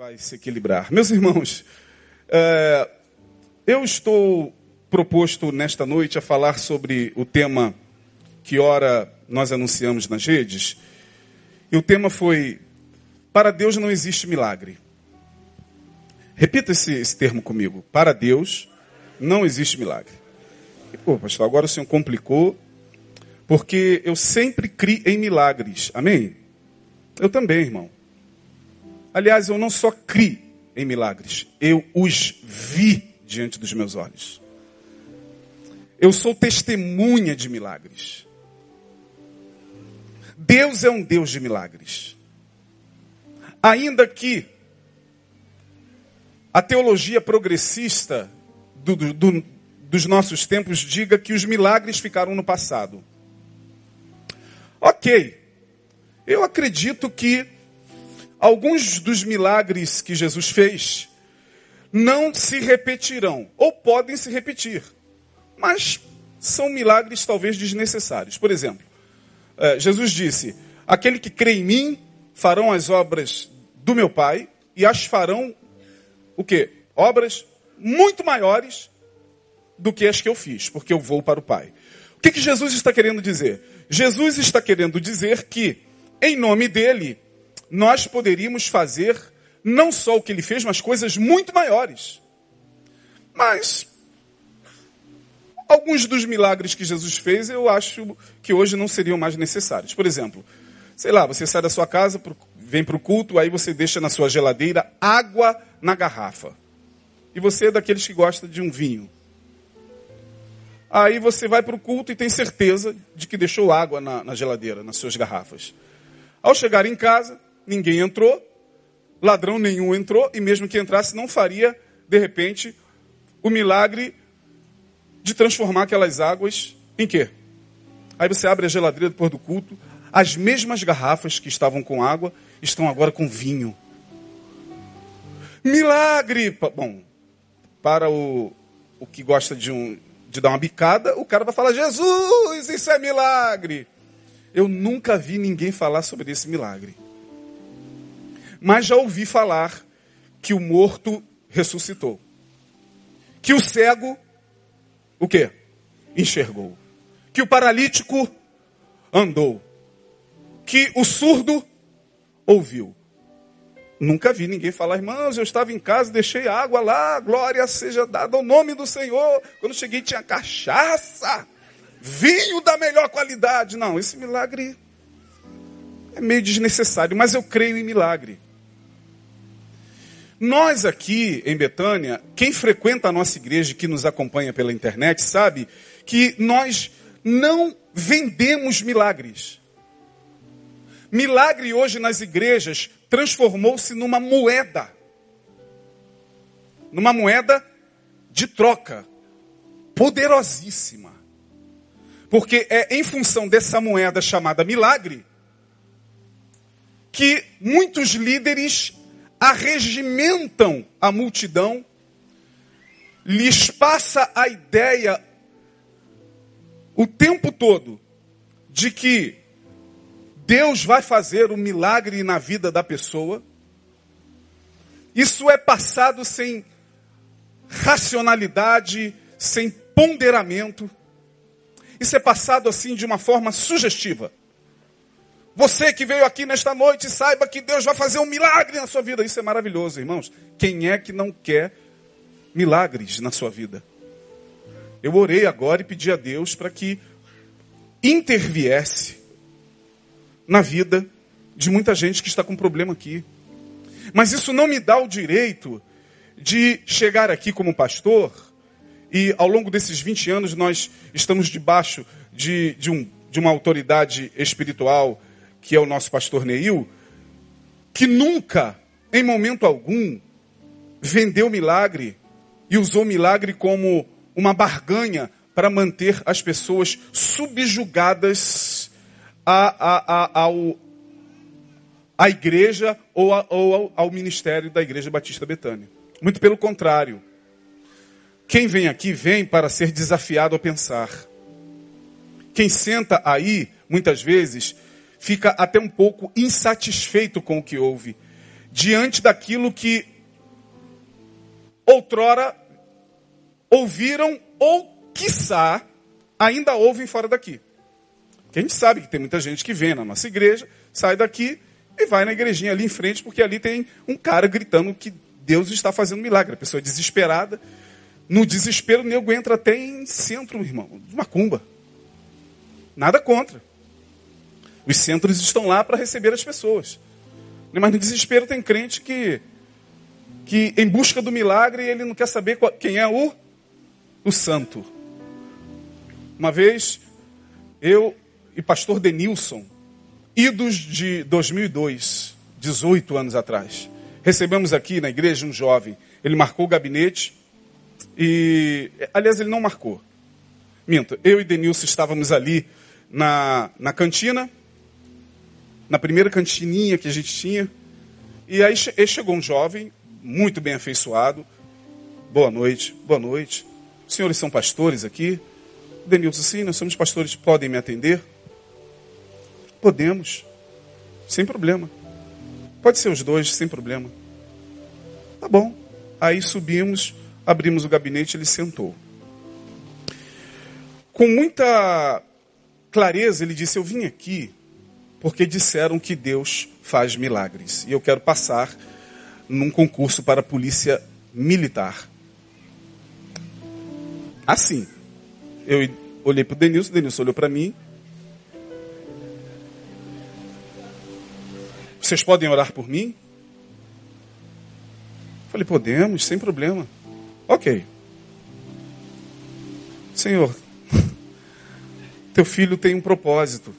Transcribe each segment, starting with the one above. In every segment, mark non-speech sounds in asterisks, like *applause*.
vai se equilibrar. Meus irmãos, é, eu estou proposto nesta noite a falar sobre o tema que ora nós anunciamos nas redes. E o tema foi: Para Deus não existe milagre. Repita esse, esse termo comigo. Para Deus não existe milagre. Pô, pastor, agora o senhor complicou, porque eu sempre criei em milagres. Amém? Eu também, irmão. Aliás, eu não só criei em milagres, eu os vi diante dos meus olhos. Eu sou testemunha de milagres. Deus é um Deus de milagres. Ainda que a teologia progressista do, do, dos nossos tempos diga que os milagres ficaram no passado. Ok, eu acredito que alguns dos milagres que Jesus fez não se repetirão, ou podem se repetir, mas são milagres talvez desnecessários. Por exemplo, eh, Jesus disse: Aquele que crê em mim farão as obras do meu Pai e as farão o quê? Obras muito maiores do que as que eu fiz, porque eu vou para o Pai. O que, que Jesus está querendo dizer? Jesus está querendo dizer que, em nome dele, nós poderíamos fazer não só o que ele fez, mas coisas muito maiores. Mas alguns dos milagres que Jesus fez, eu acho que hoje não seriam mais necessários. Por exemplo, sei lá, você sai da sua casa, vem para o culto, aí você deixa na sua geladeira água na garrafa. E você é daqueles que gosta de um vinho. Aí você vai para o culto e tem certeza de que deixou água na, na geladeira, nas suas garrafas. Ao chegar em casa, ninguém entrou, ladrão nenhum entrou, e mesmo que entrasse, não faria, de repente, o milagre de transformar aquelas águas em quê? Aí você abre a geladeira depois do culto, as mesmas garrafas que estavam com água estão agora com vinho. Milagre! Bom, para o, o que gosta de um, de dar uma bicada, o cara vai falar: Jesus, isso é milagre. Eu nunca vi ninguém falar sobre esse milagre. Mas já ouvi falar que o morto ressuscitou. Que o cego, o quê? Enxergou. Que o paralítico andou. Que o surdo ouviu. Nunca vi ninguém falar, irmãos, eu estava em casa, deixei água lá, glória seja dada ao nome do Senhor. Quando cheguei tinha cachaça, vinho da melhor qualidade. Não, esse milagre é meio desnecessário, mas eu creio em milagre. Nós aqui em Betânia, quem frequenta a nossa igreja, que nos acompanha pela internet, sabe que nós não vendemos milagres. Milagre hoje nas igrejas transformou-se numa moeda. Numa moeda de troca. Poderosíssima. Porque é em função dessa moeda chamada milagre que muitos líderes arregimentam a multidão, lhes passa a ideia o tempo todo de que Deus vai fazer um milagre na vida da pessoa. Isso é passado sem racionalidade, sem ponderamento. Isso é passado assim de uma forma sugestiva. Você que veio aqui nesta noite, saiba que Deus vai fazer um milagre na sua vida. Isso é maravilhoso, irmãos. Quem é que não quer milagres na sua vida? Eu orei agora e pedi a Deus para que interviesse na vida de muita gente que está com problema aqui. Mas isso não me dá o direito de chegar aqui como pastor e ao longo desses 20 anos nós estamos debaixo de, de, um, de uma autoridade espiritual que é o nosso pastor Neil, que nunca, em momento algum, vendeu milagre e usou milagre como uma barganha para manter as pessoas subjugadas a, a, a, à igreja ou, a, ou ao, ao ministério da Igreja Batista Betânia. Muito pelo contrário. Quem vem aqui vem para ser desafiado a pensar. Quem senta aí, muitas vezes, fica até um pouco insatisfeito com o que ouve. diante daquilo que outrora ouviram ou, quiçá, ainda ouvem fora daqui. Porque a gente sabe que tem muita gente que vem na nossa igreja, sai daqui e vai na igrejinha ali em frente, porque ali tem um cara gritando que Deus está fazendo milagre. A pessoa é desesperada. No desespero, o nego entra até em centro, irmão, de macumba. Nada contra. Os centros estão lá para receber as pessoas. Mas no desespero tem crente que, que em busca do milagre, ele não quer saber quem é o, o santo. Uma vez, eu e pastor Denilson, idos de 2002, 18 anos atrás, recebemos aqui na igreja um jovem. Ele marcou o gabinete e, aliás, ele não marcou. Minto, eu e Denilson estávamos ali na, na cantina, na primeira cantininha que a gente tinha. E aí chegou um jovem, muito bem afeiçoado. Boa noite, boa noite. Os senhores são pastores aqui? Denilson, sim, nós somos pastores, podem me atender? Podemos, sem problema. Pode ser os dois, sem problema. Tá bom. Aí subimos, abrimos o gabinete, ele sentou. Com muita clareza, ele disse: Eu vim aqui porque disseram que Deus faz milagres. E eu quero passar num concurso para a polícia militar. Assim. Eu olhei para o Denilson, o Denilson olhou para mim. Vocês podem orar por mim? Falei, podemos, sem problema. Ok. Senhor, *laughs* teu filho tem um propósito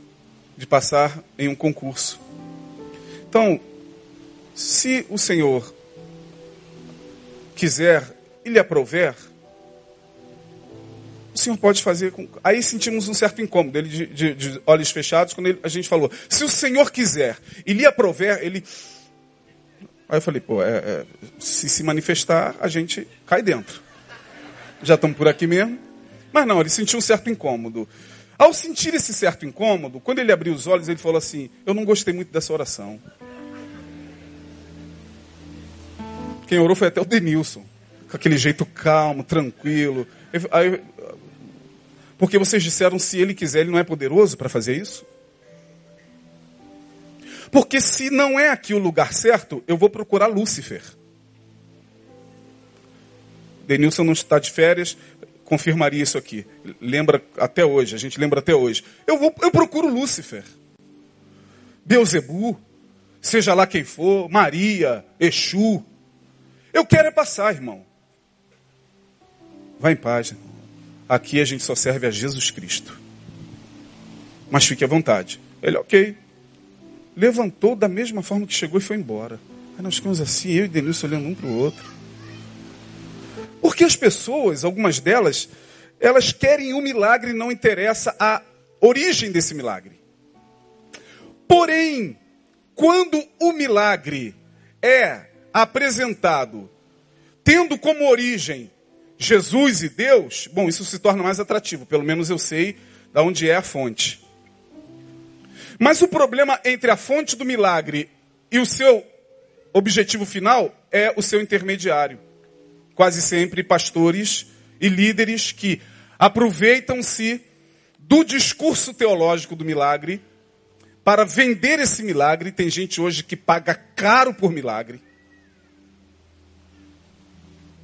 de passar em um concurso. Então, se o Senhor quiser e lhe aprover, o Senhor pode fazer com. Aí sentimos um certo incômodo, ele de, de, de olhos fechados, quando ele, a gente falou: se o Senhor quiser e lhe aprover, ele. Aí eu falei: pô, é, é, se se manifestar, a gente cai dentro. Já estamos por aqui mesmo. Mas não, ele sentiu um certo incômodo. Ao sentir esse certo incômodo, quando ele abriu os olhos, ele falou assim: Eu não gostei muito dessa oração. Quem orou foi até o Denilson, com aquele jeito calmo, tranquilo. Aí, porque vocês disseram: se ele quiser, ele não é poderoso para fazer isso? Porque se não é aqui o lugar certo, eu vou procurar Lúcifer. Denilson não está de férias, confirmaria isso aqui. Lembra até hoje, a gente lembra até hoje. Eu, vou, eu procuro Lúcifer. Beuzebu, seja lá quem for, Maria, Exu. Eu quero é passar, irmão. Vá em paz. Aqui a gente só serve a Jesus Cristo. Mas fique à vontade. Ele, ok. Levantou da mesma forma que chegou e foi embora. Aí nós ficamos assim, eu e Denilson olhando um para o outro. Porque as pessoas, algumas delas, elas querem um milagre não interessa a origem desse milagre. Porém, quando o milagre é apresentado tendo como origem Jesus e Deus, bom, isso se torna mais atrativo, pelo menos eu sei de onde é a fonte. Mas o problema entre a fonte do milagre e o seu objetivo final é o seu intermediário quase sempre pastores e líderes que aproveitam-se do discurso teológico do milagre para vender esse milagre. Tem gente hoje que paga caro por milagre.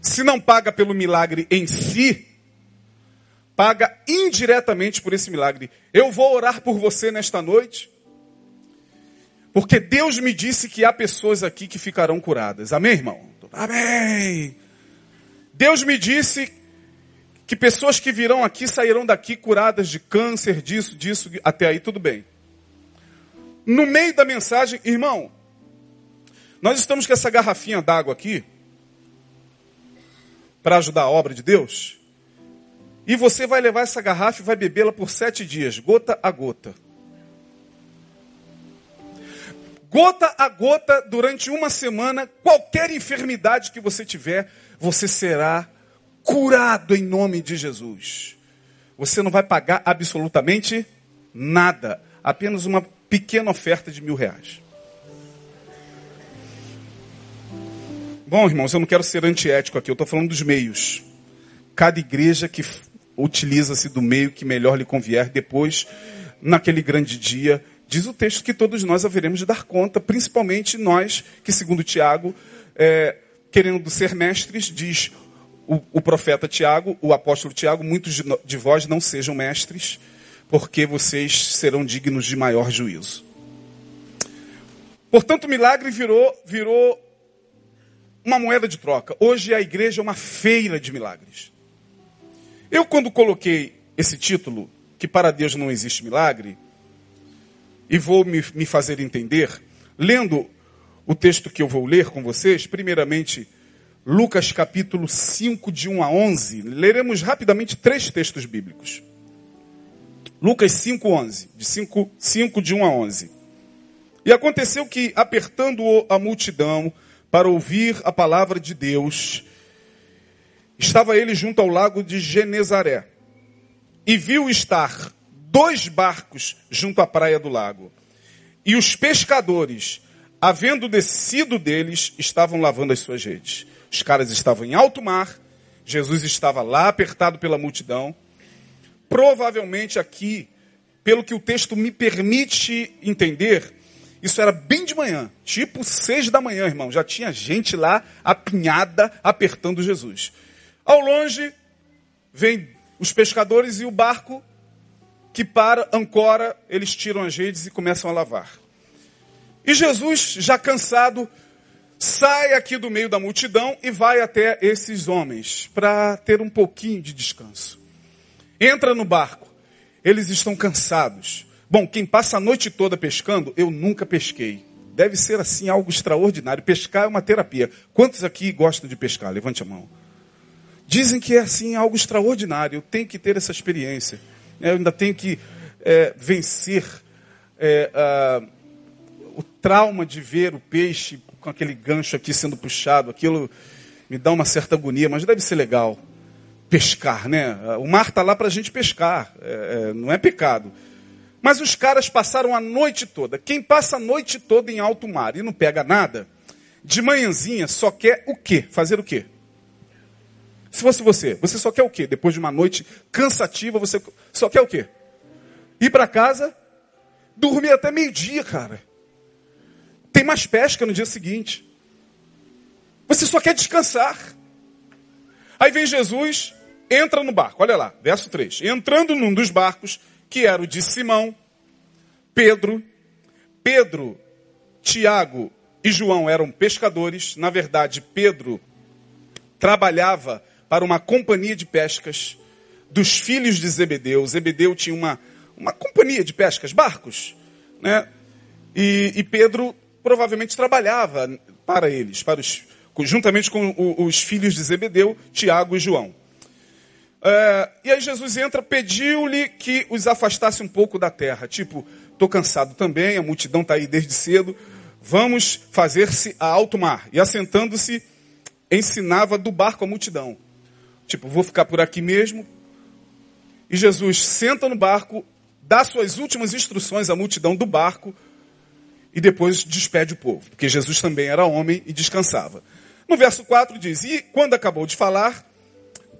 Se não paga pelo milagre em si, paga indiretamente por esse milagre. Eu vou orar por você nesta noite, porque Deus me disse que há pessoas aqui que ficarão curadas. Amém, irmão? Amém. Deus me disse que pessoas que virão aqui sairão daqui curadas de câncer, disso, disso, até aí tudo bem. No meio da mensagem, irmão, nós estamos com essa garrafinha d'água aqui para ajudar a obra de Deus. E você vai levar essa garrafa e vai bebê-la por sete dias, gota a gota. Gota a gota, durante uma semana, qualquer enfermidade que você tiver, você será curado em nome de Jesus. Você não vai pagar absolutamente nada, apenas uma pequena oferta de mil reais. Bom, irmãos, eu não quero ser antiético aqui, eu estou falando dos meios. Cada igreja que utiliza-se do meio que melhor lhe convier depois, naquele grande dia, diz o texto que todos nós haveremos de dar conta, principalmente nós, que segundo Tiago, é, querendo ser mestres, diz o, o, profeta Tiago, o apóstolo Tiago, muitos de, de vós não sejam mestres, porque vocês serão dignos de maior juízo. Portanto, o milagre virou, virou uma moeda de troca. Hoje a igreja é uma feira de milagres. Eu, quando coloquei esse título, que para Deus não existe milagre, e vou me, me fazer entender, lendo o texto que eu vou ler com vocês, primeiramente, Lucas capítulo 5, de 1 a 11, leremos rapidamente três textos bíblicos. Lucas 5, 11, de 5, 5 de 1 a 11. E aconteceu que, apertando a multidão para ouvir a palavra de Deus, estava ele junto ao lago de Genezaré e viu estar dois barcos junto à praia do lago. E os pescadores, havendo descido deles, estavam lavando as suas redes. Os caras estavam em alto mar, Jesus estava lá apertado pela multidão. Provavelmente aqui, pelo que o texto me permite entender, isso era bem de manhã, tipo seis da manhã, irmão. Já tinha gente lá apinhada apertando Jesus. Ao longe, vem os pescadores e o barco que para, ancora, eles tiram as redes e começam a lavar. E Jesus, já cansado, sai aqui do meio da multidão e vai até esses homens para ter um pouquinho de descanso. Entra no barco. Eles estão cansados. Bom, quem passa a noite toda pescando, eu nunca pesquei. Deve ser assim algo extraordinário. Pescar é uma terapia. Quantos aqui gostam de pescar? Levante a mão. Dizem que é assim algo extraordinário. Eu tenho que ter essa experiência. Eu ainda tenho que é, vencer é, a, trauma de ver o peixe com aquele gancho aqui sendo puxado. Aquilo me dá uma certa agonia, mas deve ser legal. Pescar, né? O mar está lá para a gente pescar. É, é, não é pecado. Mas os caras passaram a noite toda. Quem passa a noite toda em alto mar e não pega nada, de manhãzinha só quer o quê? Fazer o quê? Se fosse você, você só quer o quê? Depois de uma noite cansativa, você só quer o quê? Ir para casa, dormir até meio-dia, cara. Tem mais pesca no dia seguinte. Você só quer descansar. Aí vem Jesus, entra no barco. Olha lá, verso 3. Entrando num dos barcos, que era o de Simão, Pedro, Pedro, Tiago e João eram pescadores. Na verdade, Pedro trabalhava para uma companhia de pescas dos filhos de Zebedeu. Zebedeu tinha uma, uma companhia de pescas, barcos. Né? E, e Pedro provavelmente trabalhava para eles, para os, juntamente com os filhos de Zebedeu, Tiago e João. É, e aí Jesus entra, pediu-lhe que os afastasse um pouco da terra. Tipo, estou cansado também, a multidão está aí desde cedo. Vamos fazer-se a alto mar. E assentando-se, ensinava do barco a multidão. Tipo, vou ficar por aqui mesmo. E Jesus senta no barco, dá suas últimas instruções à multidão do barco e depois despede o povo, porque Jesus também era homem e descansava. No verso 4 diz: E quando acabou de falar,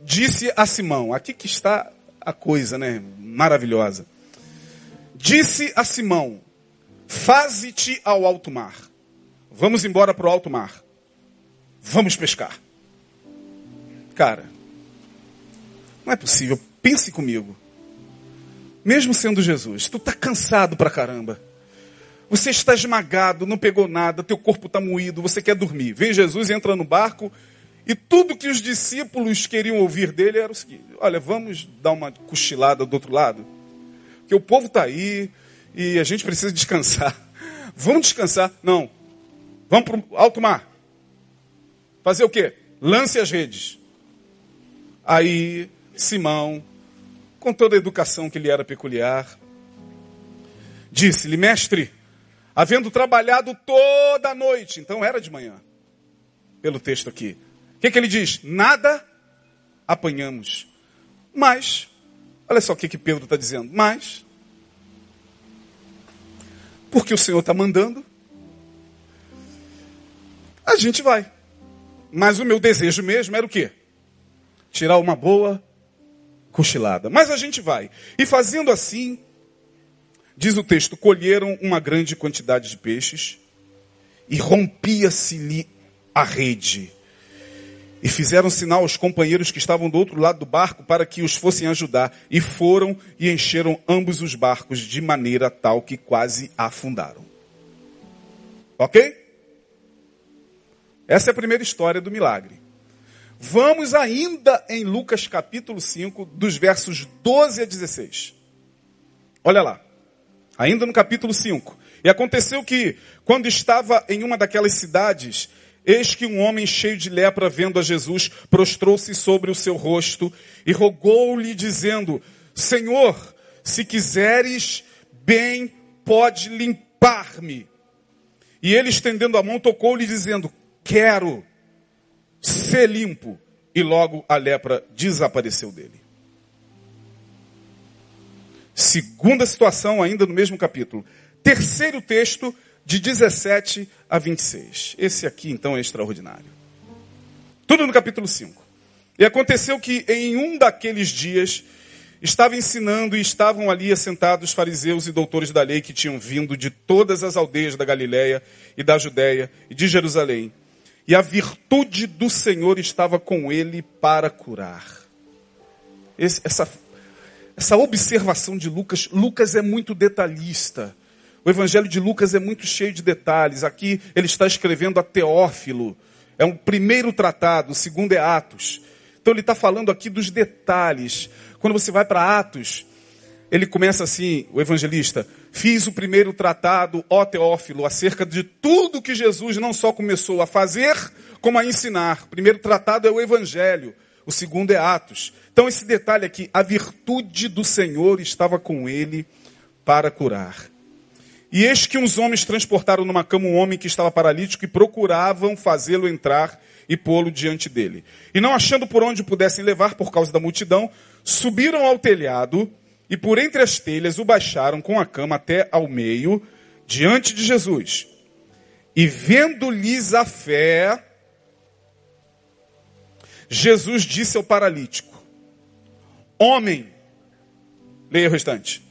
disse a Simão, aqui que está a coisa, né? Maravilhosa. Disse a Simão: Faze-te ao alto mar. Vamos embora para o alto mar. Vamos pescar. Cara, não é possível. Pense comigo. Mesmo sendo Jesus, tu está cansado pra caramba. Você está esmagado, não pegou nada, teu corpo está moído, você quer dormir. Vem Jesus, entra no barco e tudo que os discípulos queriam ouvir dele era o seguinte: olha, vamos dar uma cochilada do outro lado? Porque o povo está aí e a gente precisa descansar. *laughs* Vamos descansar? Não. Vamos para o alto mar. Fazer o quê? Lance as redes. Aí Simão, com toda a educação que lhe era peculiar, disse-lhe: Mestre, havendo trabalhado toda a noite, então era de manhã, pelo texto aqui, o que, que ele diz? Nada apanhamos. Mas, olha só o que, que Pedro está dizendo. Mas, porque o Senhor está mandando, a gente vai. Mas o meu desejo mesmo era o quê? Tirar uma boa cochilada. Mas a gente vai. E fazendo assim, diz o texto, colheram uma grande quantidade de peixes e rompia-se-lhe a rede. E fizeram sinal aos companheiros que estavam do outro lado do barco para que os fossem ajudar. E foram e encheram ambos os barcos de maneira tal que quase afundaram. Ok? Essa é a primeira história do milagre. Vamos ainda em Lucas capítulo 5, dos versos 12 a 16. Olha lá. Ainda no capítulo 5. E aconteceu que, quando estava em uma daquelas cidades, eis que um homem cheio de lepra, vendo a Jesus, prostrou-se sobre o seu rosto e rogou-lhe, dizendo: Senhor, se quiseres, bem pode limpar-me. E ele, estendendo a mão, tocou-lhe, dizendo: Quero ser limpo. E logo a lepra desapareceu dele. Segunda situação, ainda no mesmo capítulo. Terceiro texto, de 17 a 26. Esse aqui, então, é extraordinário. Tudo no capítulo 5. E aconteceu que em um daqueles dias estava ensinando e estavam ali assentados fariseus e doutores da lei que tinham vindo de todas as aldeias da Galiléia e da Judéia e de Jerusalém e a virtude do Senhor estava com ele para curar. Esse, essa, essa observação de Lucas, Lucas é muito detalhista. O evangelho de Lucas é muito cheio de detalhes. Aqui ele está escrevendo a Teófilo. É um primeiro tratado, o segundo é Atos. Então ele está falando aqui dos detalhes. Quando você vai para Atos, ele começa assim, o evangelista, fiz o primeiro tratado, ó Teófilo, acerca de tudo que Jesus não só começou a fazer, como a ensinar. O primeiro tratado é o evangelho, o segundo é Atos. Então esse detalhe aqui, a virtude do Senhor estava com ele para curar. E eis que uns homens transportaram numa cama um homem que estava paralítico e procuravam fazê-lo entrar e pô-lo diante dele. E não achando por onde pudessem levar por causa da multidão, subiram ao telhado e por entre as telhas o baixaram com a cama até ao meio, diante de Jesus. E vendo-lhes a fé, Jesus disse ao paralítico: Homem, leia o restante.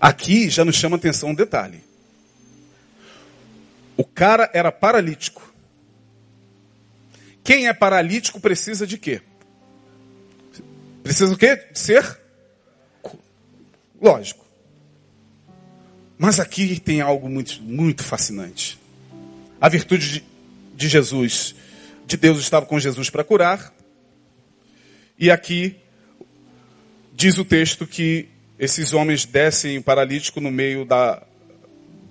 Aqui já nos chama atenção um detalhe. O cara era paralítico. Quem é paralítico precisa de quê? Precisa o quê? Ser? Lógico. Mas aqui tem algo muito, muito fascinante. A virtude de, Jesus, de Deus estava com Jesus para curar. E aqui diz o texto que esses homens descem paralítico no meio da,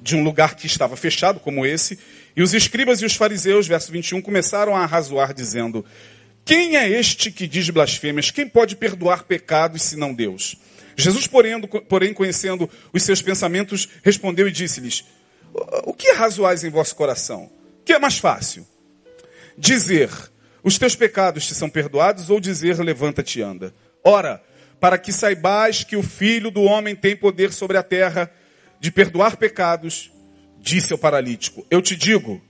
de um lugar que estava fechado, como esse, e os escribas e os fariseus, verso 21, começaram a arrazoar, dizendo: quem é este que diz blasfêmias? Quem pode perdoar pecados senão Deus? Jesus, porém, porém, conhecendo os seus pensamentos, respondeu e disse-lhes: O que razoais em vosso coração? O que é mais fácil? Dizer: Os teus pecados te são perdoados, ou dizer: Levanta-te e anda. Ora, para que saibais que o Filho do homem tem poder sobre a terra de perdoar pecados, disse ao paralítico: Eu te digo,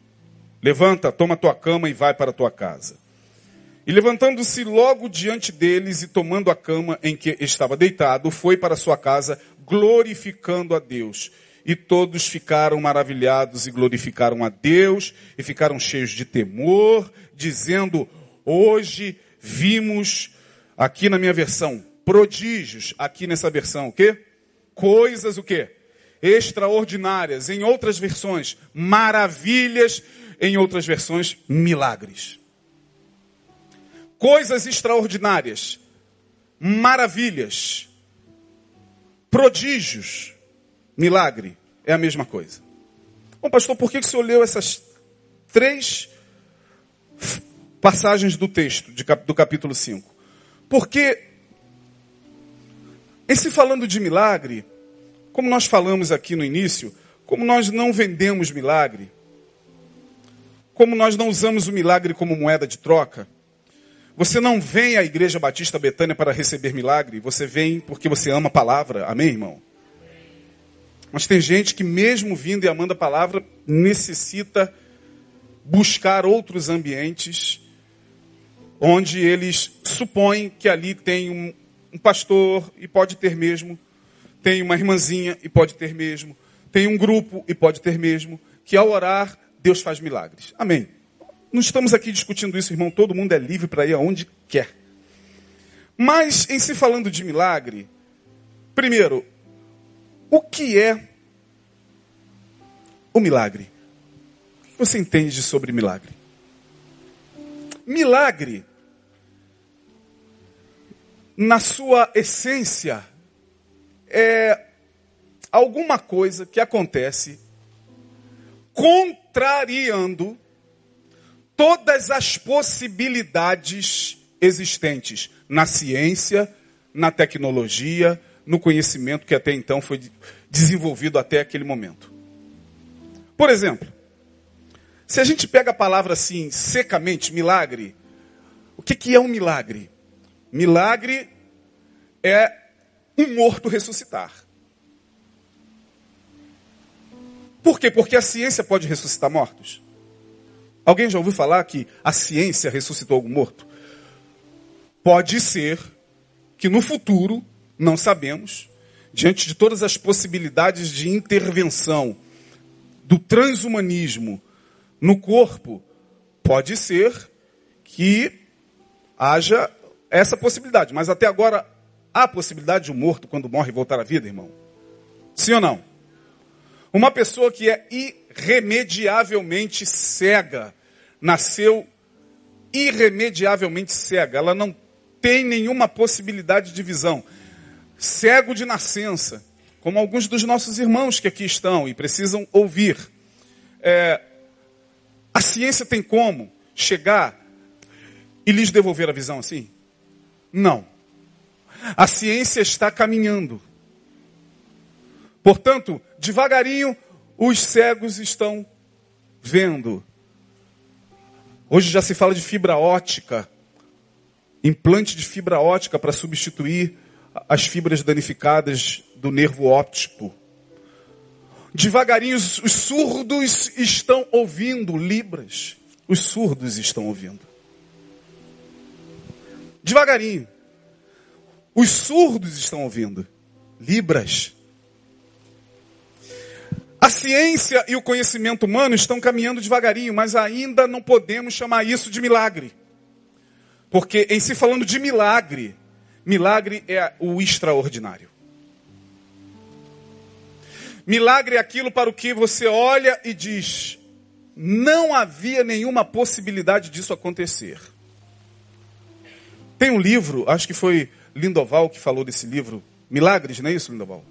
levanta, toma tua cama e vai para tua casa. E levantando-se logo diante deles e tomando a cama em que estava deitado, foi para sua casa, glorificando a Deus. E todos ficaram maravilhados e glorificaram a Deus e ficaram cheios de temor, dizendo: Hoje vimos, aqui na minha versão, prodígios, aqui nessa versão, o quê? Coisas o quê? Extraordinárias, em outras versões, maravilhas, em outras versões, milagres coisas extraordinárias, maravilhas, prodígios, milagre, é a mesma coisa. Bom, pastor, por que o senhor leu essas três passagens do texto do capítulo 5? Porque, em se falando de milagre, como nós falamos aqui no início, como nós não vendemos milagre, como nós não usamos o milagre como moeda de troca, você não vem à Igreja Batista Betânia para receber milagre, você vem porque você ama a palavra. Amém, irmão? Mas tem gente que, mesmo vindo e amando a palavra, necessita buscar outros ambientes onde eles supõem que ali tem um, um pastor e pode ter mesmo, tem uma irmãzinha e pode ter mesmo, tem um grupo e pode ter mesmo, que ao orar, Deus faz milagres. Amém. Não estamos aqui discutindo isso, irmão. Todo mundo é livre para ir aonde quer. Mas, em se falando de milagre, primeiro, o que é o milagre? O que você entende sobre milagre? Milagre, na sua essência, é alguma coisa que acontece contrariando todas as possibilidades existentes na ciência, na tecnologia, no conhecimento que até então foi desenvolvido até aquele momento. Por exemplo, se a gente pega a palavra assim, secamente, milagre, o que, que é um milagre? Milagre é um morto ressuscitar. Por quê? Porque a ciência pode ressuscitar mortos. Alguém já ouviu falar que a ciência ressuscitou algum morto? Pode ser que no futuro, não sabemos, diante de todas as possibilidades de intervenção do transhumanismo no corpo, pode ser que haja essa possibilidade. Mas até agora, há possibilidade de um morto, quando morre, voltar à vida, irmão? Sim ou não? Uma pessoa que é irremediavelmente cega, nasceu irremediavelmente cega, ela não tem nenhuma possibilidade de visão. Cego de nascença, como alguns dos nossos irmãos que aqui estão e precisam ouvir. É, a ciência tem como chegar e lhes devolver a visão assim? Não. A ciência está caminhando. Portanto, devagarinho, os cegos estão vendo. Hoje já se fala de fibra ótica, implante de fibra ótica para substituir as fibras danificadas do nervo óptico. Devagarinho, os, os surdos estão ouvindo Libras. Os surdos estão ouvindo. Devagarinho. Os surdos estão ouvindo. Libras. A ciência e o conhecimento humano estão caminhando devagarinho, mas ainda não podemos chamar isso de milagre. Porque em se falando de milagre, milagre é o extraordinário. Milagre é aquilo para o que você olha e diz: não havia nenhuma possibilidade disso acontecer. Tem um livro, acho que foi Lindoval que falou desse livro, Milagres, não é isso, Lindoval?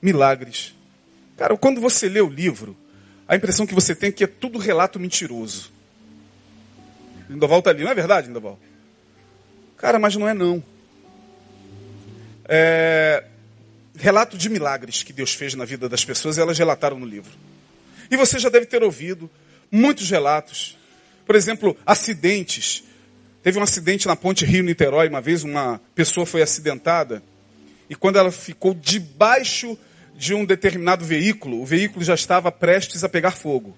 Milagres. Cara, quando você lê o livro, a impressão que você tem é que é tudo relato mentiroso. Lindoval está ali, não é verdade, Lindoval? Cara, mas não é não. É... Relato de milagres que Deus fez na vida das pessoas, elas relataram no livro. E você já deve ter ouvido muitos relatos. Por exemplo, acidentes. Teve um acidente na ponte Rio-Niterói, uma vez uma pessoa foi acidentada. E quando ela ficou debaixo de um determinado veículo, o veículo já estava prestes a pegar fogo.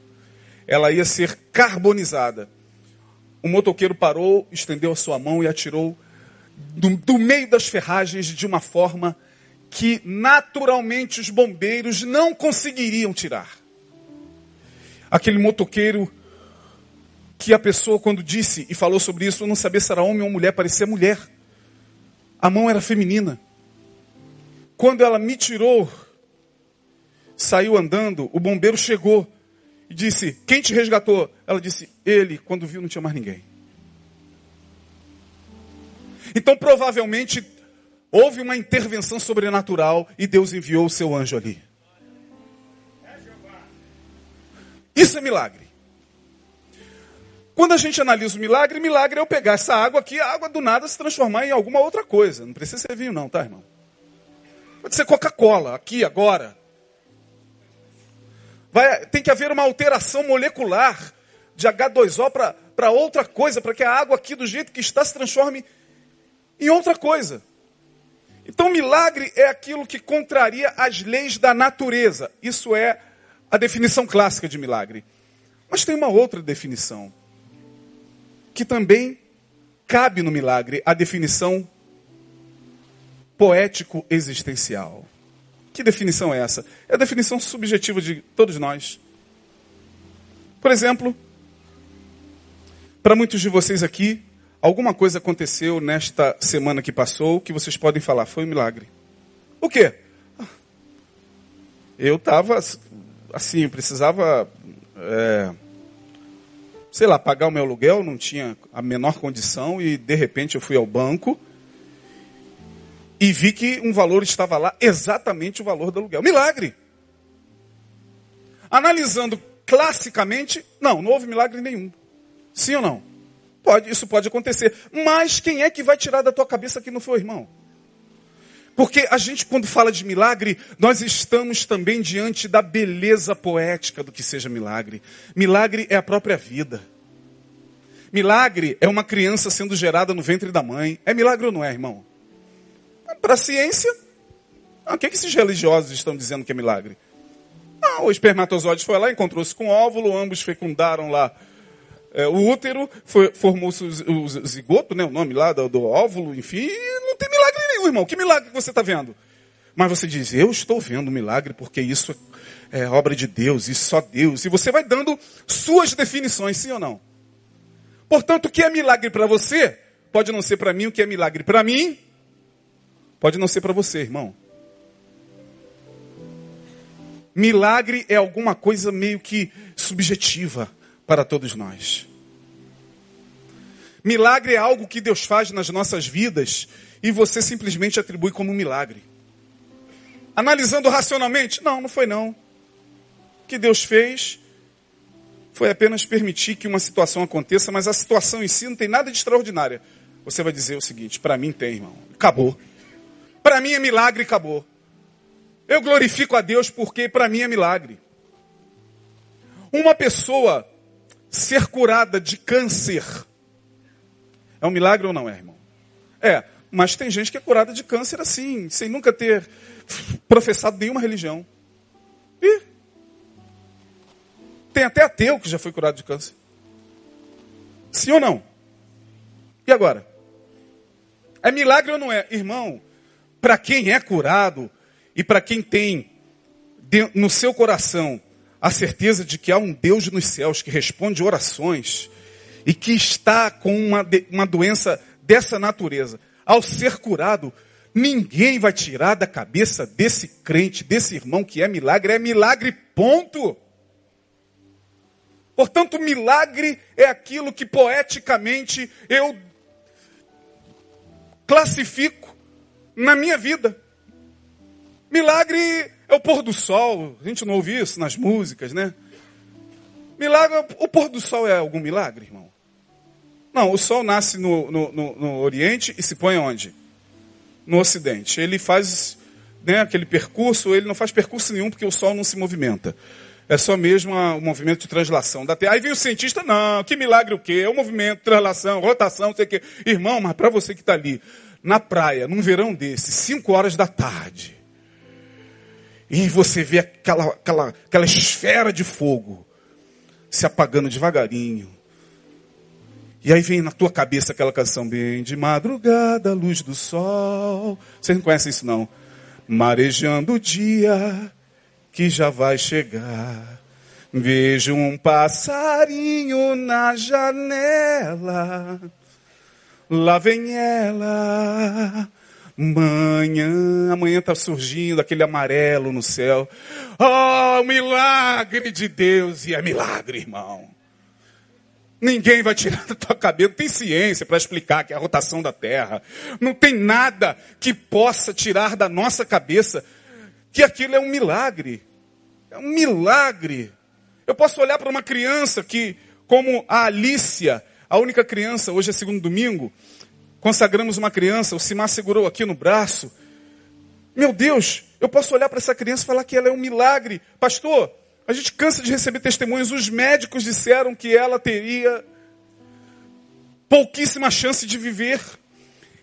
Ela ia ser carbonizada. O motoqueiro parou, estendeu a sua mão e atirou do, do meio das ferragens de uma forma que naturalmente os bombeiros não conseguiriam tirar. Aquele motoqueiro que a pessoa, quando disse e falou sobre isso, não sabia se era homem ou mulher, parecia mulher. A mão era feminina. Quando ela me tirou saiu andando, o bombeiro chegou e disse: Quem te resgatou? Ela disse: Ele, quando viu, não tinha mais ninguém. Então, provavelmente, houve uma intervenção sobrenatural e Deus enviou o seu anjo ali. Isso é milagre. Quando a gente analisa o milagre, milagre é eu pegar essa água aqui, a água do nada se transformar em alguma outra coisa. Não precisa ser vinho, não, tá, irmão? Pode ser Coca-Cola, aqui, agora. Vai, tem que haver uma alteração molecular de H2O para outra coisa, para que a água aqui, do jeito que está, se transforme em outra coisa. Então, milagre é aquilo que contraria as leis da natureza. Isso é a definição clássica de milagre. Mas tem uma outra definição, que também cabe no milagre, a definição poético-existencial. Que definição é essa? É a definição subjetiva de todos nós. Por exemplo, para muitos de vocês aqui, alguma coisa aconteceu nesta semana que passou que vocês podem falar, foi um milagre. O quê? Eu estava assim, precisava, é, sei lá, pagar o meu aluguel, não tinha a menor condição e de repente eu fui ao banco e vi que um valor estava lá, exatamente o valor do aluguel. Milagre! Analisando classicamente, não, não houve milagre nenhum. Sim ou não? Pode, isso pode acontecer. Mas quem é que vai tirar da tua cabeça que não foi o irmão? Porque a gente, quando fala de milagre, nós estamos também diante da beleza poética do que seja milagre. Milagre é a própria vida. Milagre é uma criança sendo gerada no ventre da mãe. É milagre ou não é, irmão? Para a ciência, ah, o que, é que esses religiosos estão dizendo que é milagre? Ah, o espermatozoide foi lá, encontrou-se com o óvulo, ambos fecundaram lá é, o útero, formou-se o, zigoto, né, o nome lá do, do óvulo, enfim, não tem milagre nenhum, irmão. Que milagre você está vendo? Mas você diz, eu estou vendo milagre porque isso é obra de Deus, isso só Deus. E você vai dando suas definições, sim ou não? Portanto, o que é milagre para você, pode não ser para mim, o que é milagre para mim, Pode não ser para você, irmão. Milagre é alguma coisa meio que subjetiva para todos nós. Milagre é algo que Deus faz nas nossas vidas e você simplesmente atribui como um milagre. Analisando racionalmente, não, não foi não. O que Deus fez foi apenas permitir que uma situação aconteça, mas a situação em si não tem nada de extraordinária. Você vai dizer o seguinte: para mim tem, irmão. Acabou. Para mim é milagre acabou. Eu glorifico a Deus porque para mim é milagre. Uma pessoa ser curada de câncer é um milagre ou não é, irmão? É, mas tem gente que é curada de câncer assim, sem nunca ter professado nenhuma religião. E tem até ateu que já foi curado de câncer. Sim ou não? E agora? É milagre ou não é? Irmão, para quem é curado e para quem tem no seu coração a certeza de que há um Deus nos céus que responde orações e que está com uma, uma doença dessa natureza, ao ser curado, ninguém vai tirar da cabeça desse crente, desse irmão que é milagre, é milagre, ponto. Portanto, milagre é aquilo que poeticamente eu classifico na minha vida. Milagre é o pôr do sol. A gente não ouve isso nas músicas, né? Milagre, o pôr do sol é algum milagre, irmão? Não, o sol nasce no, no, no, no Oriente e se põe onde? No Ocidente. Ele faz né, aquele percurso, ele não faz percurso nenhum porque o sol não se movimenta. É só mesmo o movimento de translação da Terra. Aí vem o cientista, não, que milagre o quê? É o movimento, translação, rotação, não sei o quê. Irmão, mas para você que está ali, na praia, num verão desse, 5 horas da tarde, e você vê aquela, aquela, aquela esfera de fogo se apagando devagarinho. E aí vem na tua cabeça aquela canção bem de madrugada, luz do sol. Vocês não conhecem isso não? Marejando o dia que já vai chegar. Vejo um passarinho na janela lá vem ela. Manhã, amanhã está surgindo aquele amarelo no céu. Oh, milagre de Deus! E é milagre, irmão. Ninguém vai tirar da tua cabeça, não tem ciência para explicar que é a rotação da Terra. Não tem nada que possa tirar da nossa cabeça que aquilo é um milagre. É um milagre. Eu posso olhar para uma criança que, como a Alícia, a única criança, hoje é segundo domingo, consagramos uma criança, o Simar segurou aqui no braço. Meu Deus, eu posso olhar para essa criança e falar que ela é um milagre. Pastor, a gente cansa de receber testemunhos. Os médicos disseram que ela teria pouquíssima chance de viver.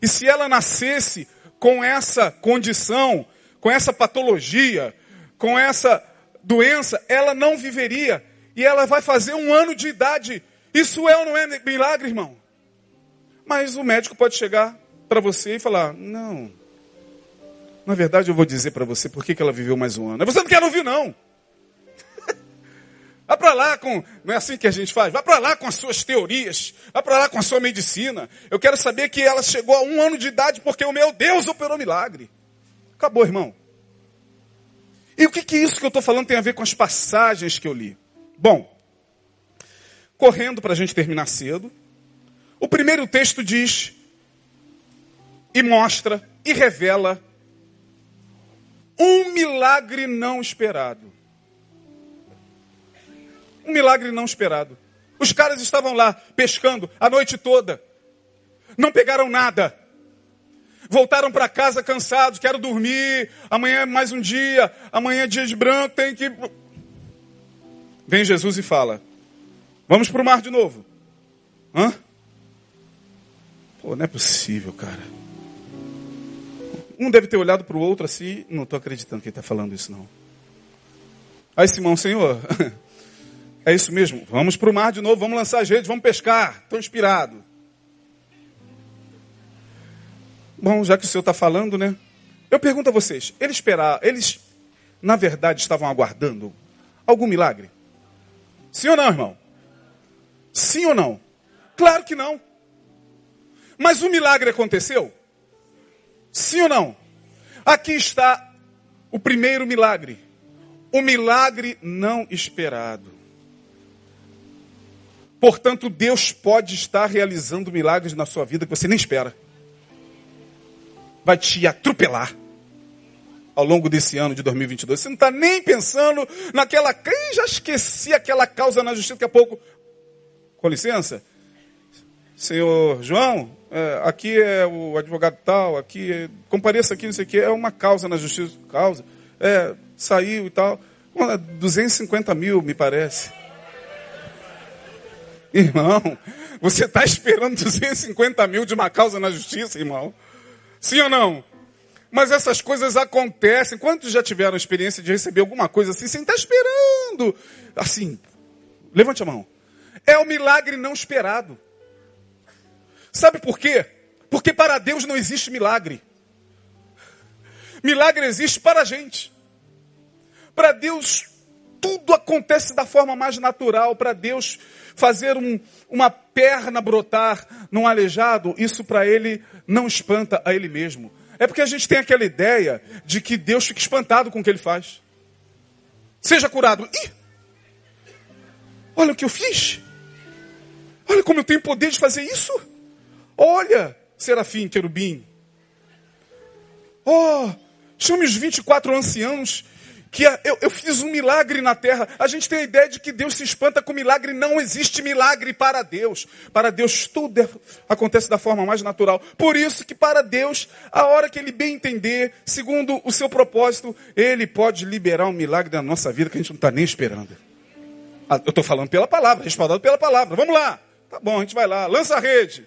E se ela nascesse com essa condição, com essa patologia, com essa doença, ela não viveria. E ela vai fazer um ano de idade. Isso é ou não é milagre, irmão? Mas o médico pode chegar para você e falar: Não, na verdade eu vou dizer para você por que, ela viveu mais um ano. Você não quer ouvir, não. *laughs* Vá para lá com. Não é assim que a gente faz? Vá para lá com as suas teorias. Vá para lá com a sua medicina. Eu quero saber que ela chegou a um ano de idade porque o meu Deus operou milagre. Acabou, irmão. E o que, que isso que eu estou falando tem a ver com as passagens que eu li? Bom, correndo para a gente terminar cedo, o primeiro texto diz e mostra e revela um milagre não esperado. Um milagre não esperado. Os caras estavam lá pescando a noite toda. Não pegaram nada. Voltaram para casa cansados, quero dormir. Amanhã é mais um dia. Amanhã é dia de branco, tem que. Vem Jesus e fala: Vamos para o mar de novo. Hã? Pô, não é possível, cara. Um deve ter olhado para o outro assim, não estou acreditando que ele está falando isso, não. Aí Simão, Senhor, *laughs* é isso mesmo, vamos para o mar de novo, vamos lançar as redes, vamos pescar. Estou inspirado. Bom, já que o Senhor está falando, né? Eu pergunto a vocês, eles esperaram, eles na verdade estavam aguardando algum milagre? Sim ou não, irmão? Sim ou não? Claro que não. Mas o milagre aconteceu? Sim ou não? Aqui está o primeiro milagre. O milagre não esperado. Portanto, Deus pode estar realizando milagres na sua vida que você nem espera. Vai te atropelar ao longo desse ano de 2022. Você não está nem pensando naquela. Quem já esqueci aquela causa na justiça? Daqui a pouco. Com licença. Senhor João, é, aqui é o advogado tal, aqui, é, compareça aqui, não sei o que, é uma causa na justiça, causa, é, saiu e tal, 250 mil, me parece. Irmão, você está esperando 250 mil de uma causa na justiça, irmão? Sim ou não? Mas essas coisas acontecem. Quantos já tiveram a experiência de receber alguma coisa assim sem estar tá esperando? Assim, levante a mão. É o milagre não esperado. Sabe por quê? Porque para Deus não existe milagre. Milagre existe para a gente. Para Deus, tudo acontece da forma mais natural. Para Deus fazer um, uma perna brotar num aleijado, isso para Ele não espanta a Ele mesmo. É porque a gente tem aquela ideia de que Deus fica espantado com o que Ele faz. Seja curado. Ih! Olha o que eu fiz. Olha como eu tenho poder de fazer isso. Olha, serafim, querubim. Oh, chame os 24 anciãos que eu, eu, fiz um milagre na terra. A gente tem a ideia de que Deus se espanta com milagre. Não existe milagre para Deus. Para Deus tudo é, acontece da forma mais natural. Por isso que para Deus, a hora que Ele bem entender, segundo o seu propósito, Ele pode liberar um milagre na nossa vida que a gente não está nem esperando. Ah, eu estou falando pela palavra, respaldado pela palavra. Vamos lá. Tá bom, a gente vai lá. Lança a rede.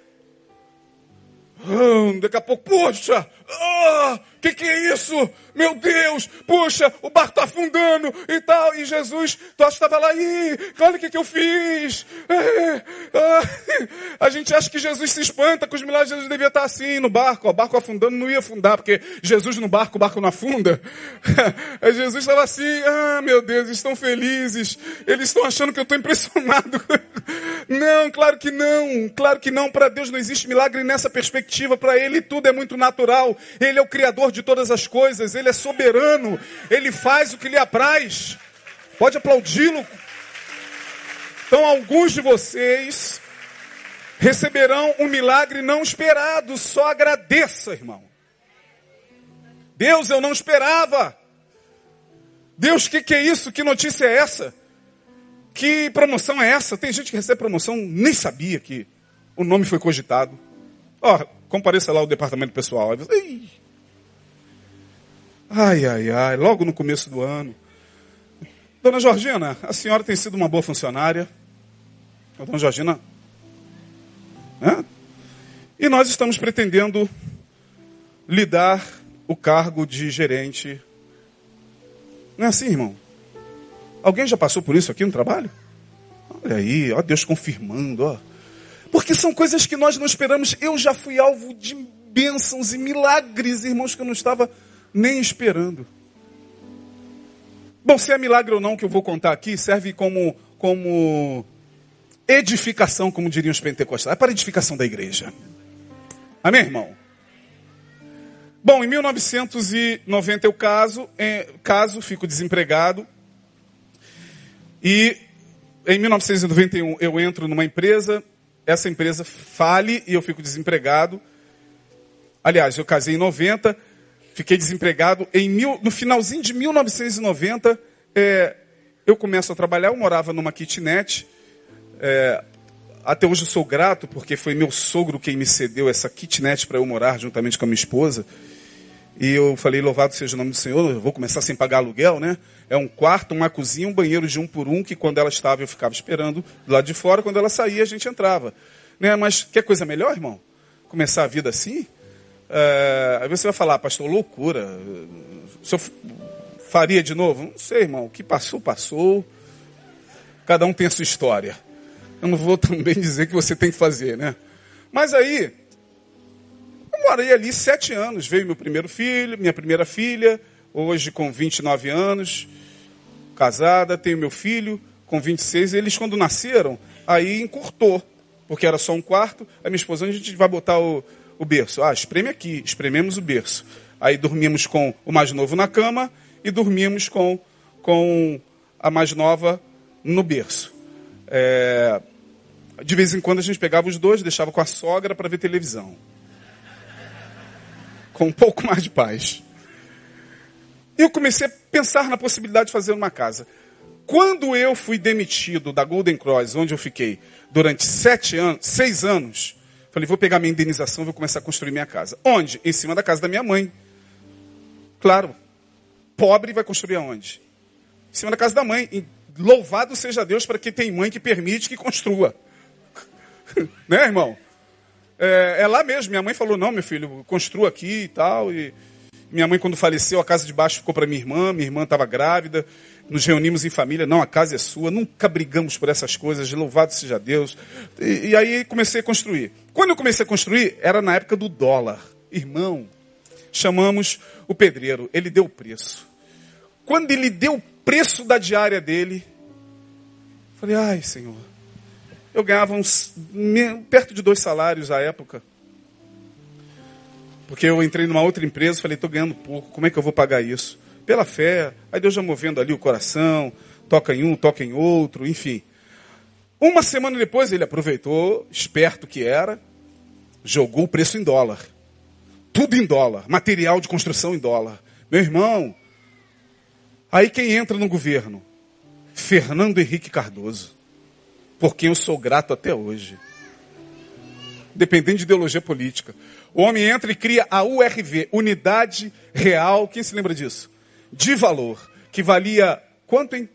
Hum, daqui a pouco, poxa, ah, que que é isso? Meu Deus, puxa, o barco está afundando e tal. E Jesus, tu acha que estava lá, e olha o que, que eu fiz. É, ah. A gente acha que Jesus se espanta com os milagres. Jesus devia estar assim no barco. O barco afundando não ia afundar, porque Jesus no barco, o barco não afunda. *laughs* Jesus estava assim, ah, meu Deus, eles estão felizes. Eles estão achando que eu estou impressionado. *laughs* Não, claro que não. Claro que não. Para Deus não existe milagre nessa perspectiva. Para Ele tudo é muito natural. Ele é o Criador de todas as coisas. Ele é soberano. Ele faz o que lhe apraz. Pode aplaudi-lo. Então, alguns de vocês receberão um milagre não esperado. Só agradeça, irmão. Deus, eu não esperava. Deus, que, que é isso? Que notícia é essa? Que promoção é essa? Tem gente que recebe promoção, nem sabia que o nome foi cogitado. Ó, oh, compareça lá ao departamento pessoal. Aí Ai, ai, ai, logo no começo do ano. Dona Georgina, a senhora tem sido uma boa funcionária. A dona Georgina. Né? E nós estamos pretendendo lhe dar o cargo de gerente. Não é assim, irmão? Alguém já passou por isso aqui no trabalho? Olha aí, ó Deus confirmando, ó. Porque são coisas que nós não esperamos. Eu já fui alvo de bênçãos e milagres, irmãos, que eu não estava nem esperando. Bom, se é milagre ou não que eu vou contar aqui, serve como, como edificação, como diriam os pentecostais. É para edificação da igreja. Amém, irmão? Bom, em 1990 eu caso, caso, fico desempregado. E em 1991 eu entro numa empresa, essa empresa fale e eu fico desempregado. Aliás, eu casei em 90, fiquei desempregado. Em mil, no finalzinho de 1990, é, eu começo a trabalhar. Eu morava numa kitnet. É, até hoje eu sou grato, porque foi meu sogro quem me cedeu essa kitnet para eu morar juntamente com a minha esposa. E eu falei, louvado seja o nome do Senhor, eu vou começar sem pagar aluguel, né? É um quarto, uma cozinha, um banheiro de um por um, que quando ela estava eu ficava esperando do lado de fora, quando ela saía a gente entrava. Né? Mas quer coisa melhor, irmão? Começar a vida assim? É, aí você vai falar, pastor, loucura. O senhor faria de novo? Não sei, irmão. O que passou, passou. Cada um tem a sua história. Eu não vou *laughs* também dizer que você tem que fazer, né? Mas aí, eu morei ali sete anos. Veio meu primeiro filho, minha primeira filha, hoje com 29 anos, casada, tenho meu filho com 26. Eles, quando nasceram, aí encurtou, porque era só um quarto. A minha esposa, a gente vai botar o, o berço. Ah, espreme aqui, esprememos o berço. Aí dormimos com o mais novo na cama e dormimos com, com a mais nova no berço. É, de vez em quando a gente pegava os dois, deixava com a sogra para ver televisão. Com um pouco mais de paz. Eu comecei a pensar na possibilidade de fazer uma casa. Quando eu fui demitido da Golden Cross, onde eu fiquei durante sete anos, seis anos, Falei, vou pegar minha indenização vou começar a construir minha casa. Onde? Em cima da casa da minha mãe. Claro. Pobre vai construir aonde? Em cima da casa da mãe. Louvado seja Deus para quem tem mãe que permite que construa. *laughs* né, irmão? É, é, lá mesmo. Minha mãe falou, não, meu filho, construa aqui e tal. E minha mãe, quando faleceu, a casa de baixo ficou para minha irmã. Minha irmã estava grávida nos reunimos em família, não, a casa é sua, nunca brigamos por essas coisas, louvado seja Deus. E, e, aí comecei a construir. Quando eu comecei a construir, era na época do dólar. Irmão, chamamos o pedreiro, ele deu o preço. Quando ele deu o preço da diária dele, falei, ai Senhor, eu ganhava uns, perto de dois salários à época. Porque eu entrei numa outra empresa, falei, estou ganhando pouco, como é que eu vou pagar isso? pela fé. Aí Deus já movendo ali o coração, toca em um, toca em outro, enfim. Uma semana depois ele aproveitou, esperto que era, jogou o preço em dólar. Tudo em dólar, material de construção em dólar. Meu irmão, aí quem entra no governo? Fernando Henrique Cardoso, por quem eu sou grato até hoje. Dependendo de ideologia política. O homem entra e cria a URV, Unidade Real. Quem se lembra disso? de valor, que valia quanto, hein?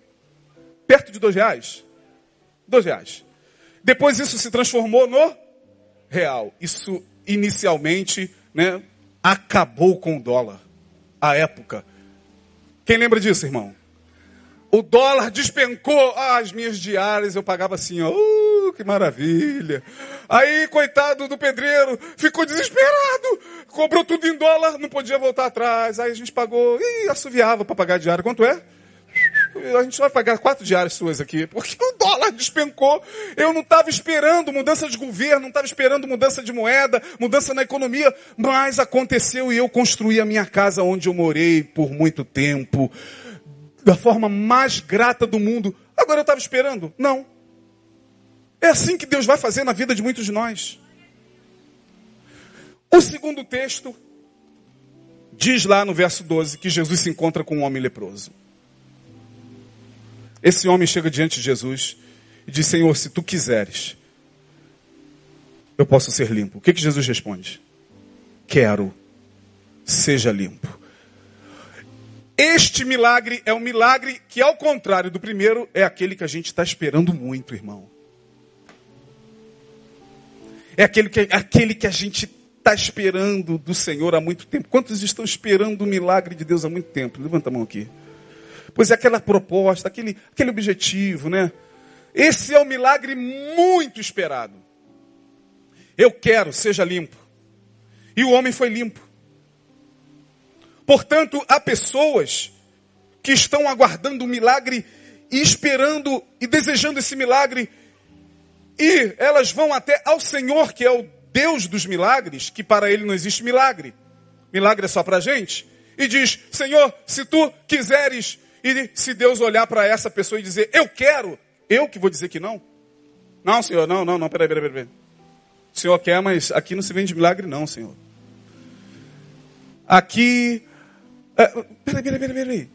Perto de dois reais? Dois reais. Depois isso se transformou no real. Isso inicialmente né, acabou com o dólar. A época. Quem lembra disso, irmão? O dólar despencou. Ah, as minhas diárias eu pagava assim, ó. Uh, que maravilha. Aí, coitado do pedreiro, ficou desesperado. Cobrou tudo em dólar, não podia voltar atrás. Aí a gente pagou. e assoviava para pagar a diária. Quanto é? A gente vai pagar quatro diárias suas aqui, porque o dólar despencou. Eu não estava esperando mudança de governo, não estava esperando mudança de moeda, mudança na economia, mas aconteceu e eu construí a minha casa onde eu morei por muito tempo da forma mais grata do mundo. Agora eu estava esperando? Não. É assim que Deus vai fazer na vida de muitos de nós. O segundo texto diz lá no verso 12 que Jesus se encontra com um homem leproso. Esse homem chega diante de Jesus e diz: Senhor, se tu quiseres, eu posso ser limpo. O que, que Jesus responde? Quero, seja limpo. Este milagre é um milagre que, ao contrário do primeiro, é aquele que a gente está esperando muito, irmão. É aquele que, aquele que a gente está esperando do Senhor há muito tempo? Quantos estão esperando o milagre de Deus há muito tempo? Levanta a mão aqui. Pois é aquela proposta, aquele, aquele objetivo, né? Esse é o milagre muito esperado. Eu quero, seja limpo. E o homem foi limpo. Portanto, há pessoas que estão aguardando o milagre e esperando e desejando esse milagre. E elas vão até ao Senhor, que é o Deus dos milagres, que para ele não existe milagre. Milagre é só para a gente. E diz: Senhor, se tu quiseres, e se Deus olhar para essa pessoa e dizer: Eu quero, eu que vou dizer que não? Não, Senhor, não, não, não, peraí, peraí, peraí. O Senhor quer, mas aqui não se vende milagre, não, Senhor. Aqui. É, peraí, peraí, peraí, peraí.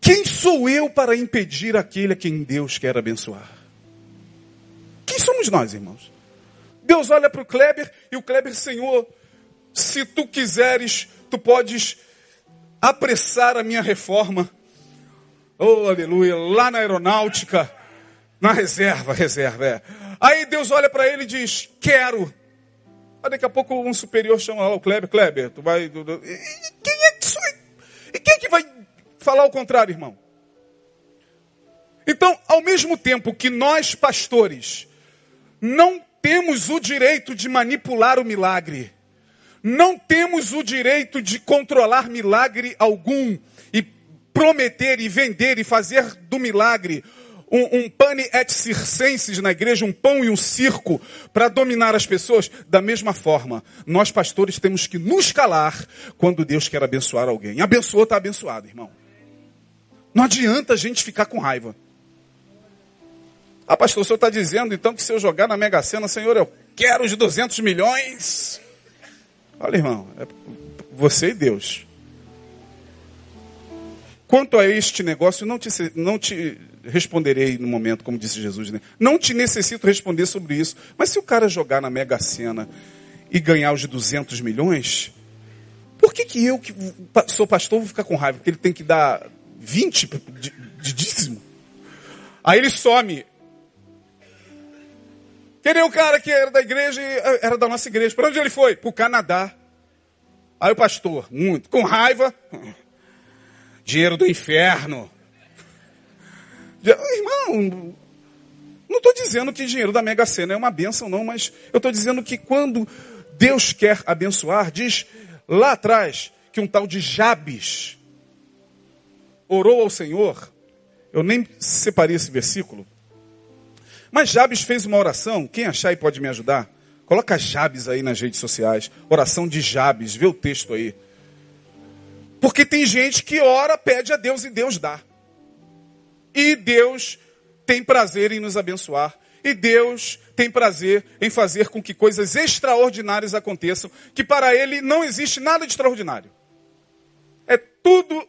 Quem sou eu para impedir aquele a quem Deus quer abençoar? Somos nós, irmãos? Deus olha para o Kleber e o Kleber, Senhor, se tu quiseres, tu podes apressar a minha reforma. Oh, aleluia, lá na aeronáutica, na reserva, reserva, é. Aí Deus olha para ele e diz: Quero. Aí daqui a pouco um superior chama lá o Kleber, Kleber, tu vai. E quem é que isso? E quem é que vai falar o contrário, irmão. Então, ao mesmo tempo que nós, pastores, não temos o direito de manipular o milagre, não temos o direito de controlar milagre algum e prometer e vender e fazer do milagre um, um pane et circenses na igreja, um pão e um circo para dominar as pessoas. Da mesma forma, nós pastores temos que nos calar quando Deus quer abençoar alguém. Abençoou, está abençoado, irmão. Não adianta a gente ficar com raiva. Ah, pastor, o senhor está dizendo então que se eu jogar na Mega Sena, Senhor, eu quero os 200 milhões? Olha, irmão, é você e Deus. Quanto a este negócio, não te, não te responderei no momento, como disse Jesus. Né? Não te necessito responder sobre isso. Mas se o cara jogar na Mega Sena e ganhar os 200 milhões, por que, que eu, que sou pastor, vou ficar com raiva? Porque ele tem que dar 20 de, de dízimo. Aí ele some. Que nem o cara que era da igreja, era da nossa igreja. Para onde ele foi? Para o Canadá. Aí o pastor, muito, com raiva. Dinheiro do inferno. Irmão, não estou dizendo que dinheiro da Mega Sena é uma bênção, não, mas eu estou dizendo que quando Deus quer abençoar, diz lá atrás que um tal de Jabes, orou ao Senhor, eu nem separei esse versículo, mas Jabes fez uma oração, quem achar e pode me ajudar, coloca Jabes aí nas redes sociais, oração de Jabes, vê o texto aí. Porque tem gente que ora, pede a Deus e Deus dá. E Deus tem prazer em nos abençoar. E Deus tem prazer em fazer com que coisas extraordinárias aconteçam, que para Ele não existe nada de extraordinário. É tudo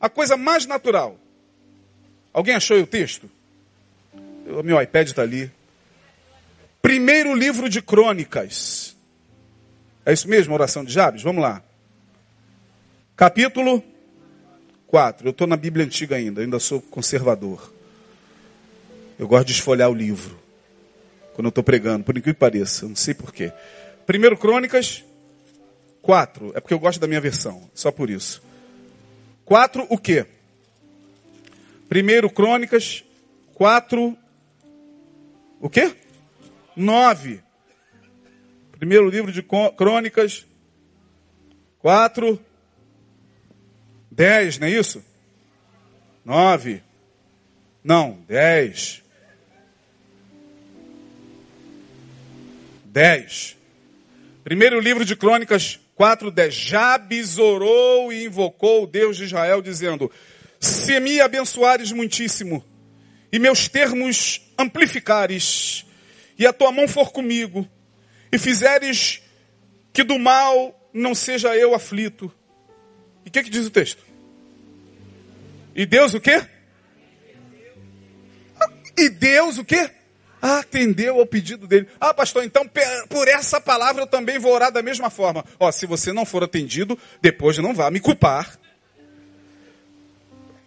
a coisa mais natural. Alguém achou o texto? Meu iPad está ali. Primeiro livro de crônicas. É isso mesmo, oração de Jabes? Vamos lá. Capítulo 4. Eu estou na Bíblia antiga ainda, ainda sou conservador. Eu gosto de esfolhar o livro. Quando eu estou pregando, por incrível que pareça, não sei porquê. Primeiro Crônicas 4. É porque eu gosto da minha versão, só por isso. 4 o quê? Primeiro Crônicas 4 o quê? 9. Primeiro livro de Crônicas 4 10, não é isso? 9. Não, 10. 10. Primeiro livro de Crônicas 4:10 Jabes orou e invocou o Deus de Israel, dizendo: Se me abençoares muitíssimo, e meus termos amplificares, e a tua mão for comigo, e fizeres que do mal não seja eu aflito. E o que, que diz o texto? E Deus o quê? E Deus o quê? atendeu ao pedido dele. Ah, pastor, então por essa palavra eu também vou orar da mesma forma. Ó, se você não for atendido, depois não vá me culpar.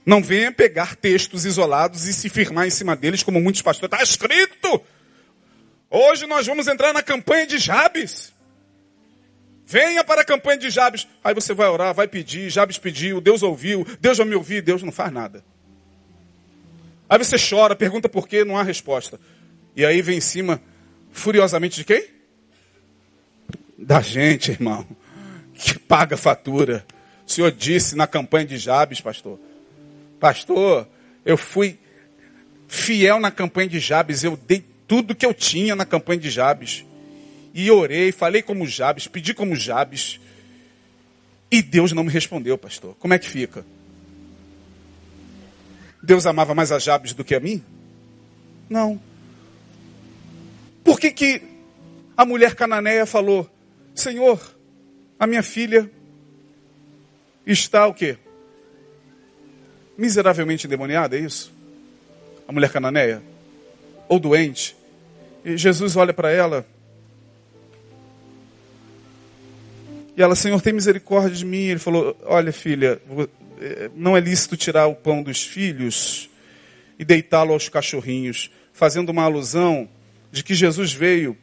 Não venha pegar textos isolados e se firmar em cima deles, como muitos pastores. Está escrito! Hoje nós vamos entrar na campanha de Jabes. Venha para a campanha de Jabes. Aí você vai orar, vai pedir, Jabes pediu, Deus ouviu, Deus vai me ouvir, Deus não faz nada. Aí você chora, pergunta por quê, não há resposta. E aí vem em cima, furiosamente, de quem? Da gente, irmão, que paga a fatura. O Senhor disse na campanha de Jabes, pastor. Pastor, eu fui fiel na campanha de Jabes, eu dei tudo que eu tinha na campanha de Jabes. E orei, falei como Jabes, pedi como Jabes. E Deus não me respondeu, pastor. Como é que fica? Deus amava mais a Jabes do que a mim? Não. Por que, que a mulher cananeia falou, Senhor, a minha filha está o quê? Miseravelmente endemoniada, é isso? A mulher cananeia? Ou doente? E Jesus olha para ela E ela, Senhor, tem misericórdia de mim. Ele falou: Olha, filha, eh, não é lícito tirar o pão dos filhos e deitá-lo aos cachorrinhos, fazendo uma alusão de que Jesus veio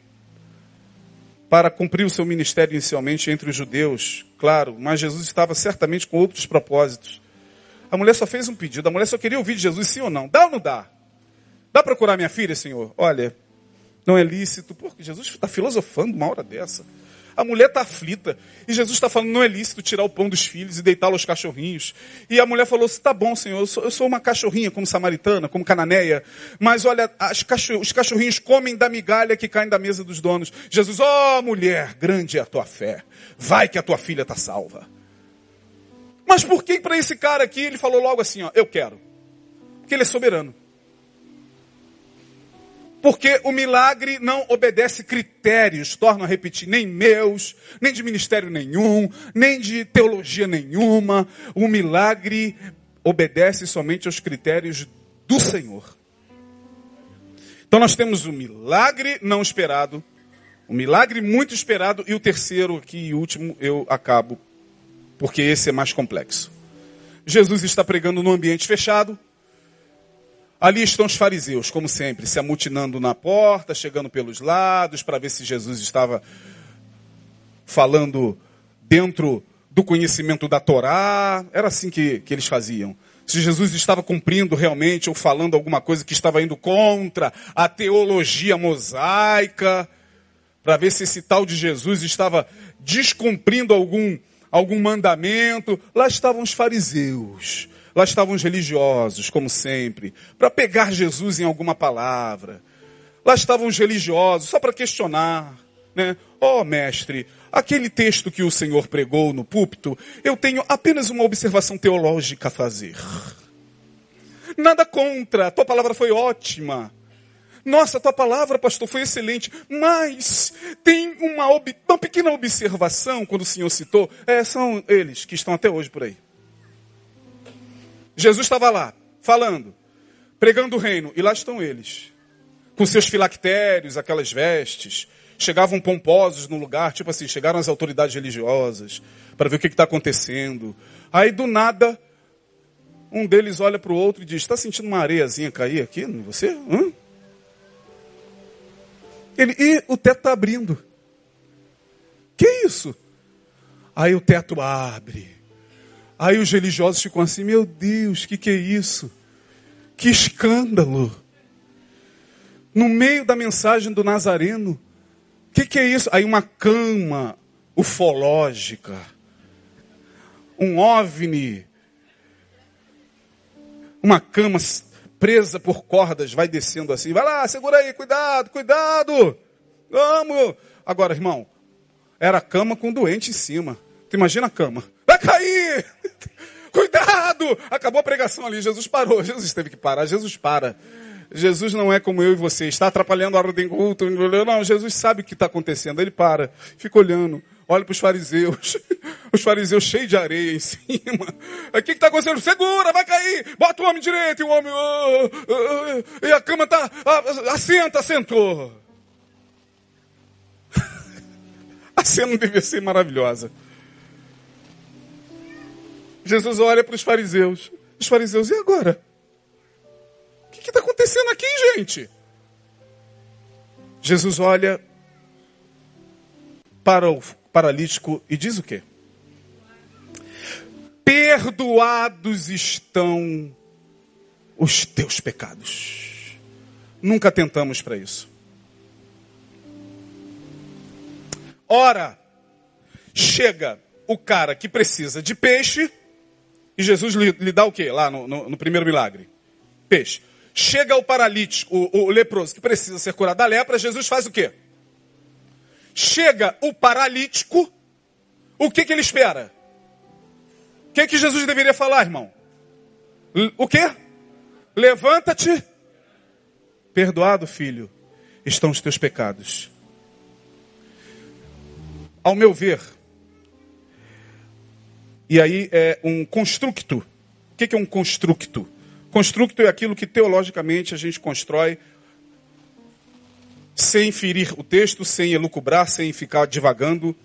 para cumprir o seu ministério inicialmente entre os judeus, claro, mas Jesus estava certamente com outros propósitos. A mulher só fez um pedido, a mulher só queria ouvir de Jesus, sim ou não? Dá ou não dá? Dá para curar minha filha, Senhor? Olha, não é lícito, porque Jesus está filosofando uma hora dessa. A mulher está aflita. E Jesus está falando, não é lícito tirar o pão dos filhos e deitá-lo aos cachorrinhos. E a mulher falou, está bom, Senhor, eu sou, eu sou, uma cachorrinha, como samaritana, como cananeia. Mas olha, cachorro, os cachorrinhos comem da migalha que cai da mesa dos donos. Jesus, ó oh, mulher, grande é a tua fé. Vai que a tua filha está salva. Mas por que para esse cara aqui ele falou logo assim, ó, eu quero? Porque ele é soberano. Porque o milagre não obedece critérios, torno a repetir, nem meus, nem de ministério nenhum, nem de teologia nenhuma. O milagre obedece somente aos critérios do Senhor. Então nós temos o milagre não esperado, o milagre muito esperado e o terceiro aqui e último eu acabo, porque esse é mais complexo. Jesus está pregando num ambiente fechado, Ali estão os fariseus, como sempre, se amutinando na porta, chegando pelos lados, para ver se Jesus estava falando dentro do conhecimento da Torá. Era assim que, que eles faziam. Se Jesus estava cumprindo realmente ou falando alguma coisa que estava indo contra a teologia mosaica, para ver se esse tal de Jesus estava descumprindo algum, algum mandamento. Lá estavam os fariseus Lá estavam os religiosos, como sempre, para pegar Jesus em alguma palavra. Lá estavam os religiosos, só para questionar. Né? Oh, mestre, aquele texto que o Senhor pregou no púlpito, eu tenho apenas uma observação teológica a fazer. Nada contra, tua palavra foi ótima. Nossa, tua palavra, pastor, foi excelente. Mas tem uma, uma pequena observação quando o Senhor citou. É, são eles que estão até hoje por aí. Jesus estava lá, falando, pregando o reino, e lá estão eles, com seus filactérios, aquelas vestes, chegavam pomposos no lugar, tipo assim, chegaram as autoridades religiosas, para ver o que está acontecendo. Aí do nada, um deles olha para o outro e diz: Está sentindo uma areiazinha cair aqui você? Hã? Ele, e o teto está abrindo. Que isso? Aí o teto abre. Aí os religiosos ficam assim: meu Deus, que, que é isso? Que escândalo! No meio da mensagem do Nazareno, que, que é isso? Aí uma cama ufológica, um ovni, uma cama presa por cordas vai descendo assim. Vai lá, segura aí, cuidado, cuidado. Vamos. Agora, irmão, era a cama com doente em cima. Tu imagina a cama. Vai cair! *laughs* Cuidado! Acabou a pregação ali, Jesus parou. Jesus teve que parar, Jesus para. Jesus não é como eu e você, está atrapalhando a ordem culto. Não, Jesus sabe o que está acontecendo. Ele para, fica olhando, olha para os fariseus. *laughs* Os fariseus cheios de areia em cima. O que está acontecendo? Segura, vai cair! Bota o homem direito, e o homem. Uh, uh, uh, e a cama está. Assenta, assentou. *laughs* a cena devia ser maravilhosa. Jesus olha para os fariseus. Os fariseus, e agora? O que está acontecendo aqui, gente? Jesus olha para o paralítico e diz o quê? Perdoados estão os teus pecados. Nunca tentamos para isso. Ora, chega o cara que precisa de peixe, e Jesus lhe, lhe dá o quê? Lá no, no, no, primeiro milagre: peixe. Chega o paralítico, o, o leproso que precisa ser curado da lepra, Jesus faz o quê? Chega o paralítico, o que, que ele espera? O que, que Jesus deveria falar, irmão? O quê? Levanta-te, perdoado, filho, estão os teus pecados. Ao meu ver, e aí é um constructo. O que é um constructo? Constructo é aquilo que teologicamente a gente constrói sem ferir o texto, sem elucubrar, sem ficar divagando,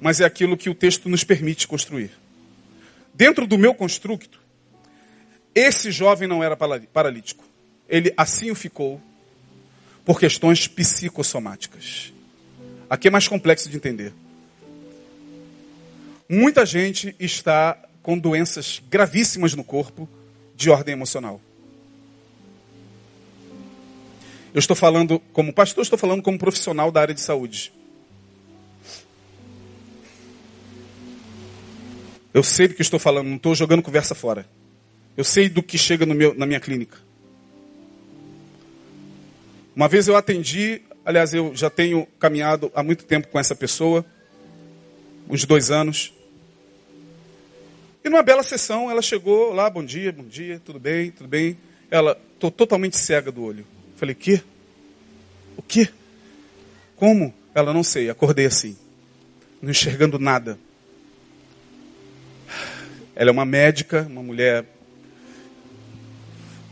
mas é aquilo que o texto nos permite construir. Dentro do meu constructo, esse jovem não era paralítico. Ele assim o ficou por questões psicossomáticas. Aqui é mais complexo de entender. Muita gente está com doenças gravíssimas no corpo de ordem emocional. Eu estou falando como pastor, estou falando como profissional da área de saúde. Eu sei do que estou falando, não estou jogando conversa fora. Eu sei do que chega meu, na minha clínica. Uma vez eu atendi Aliás, eu já tenho caminhado há muito tempo com essa pessoa, uns dois anos. E numa bela sessão, ela chegou lá, bom dia, bom dia, tudo bem, tudo bem. Ela, tô totalmente cega do olho. Falei, que? O quê? Como? Ela, não sei, acordei assim, não enxergando nada. Ela é uma médica, uma mulher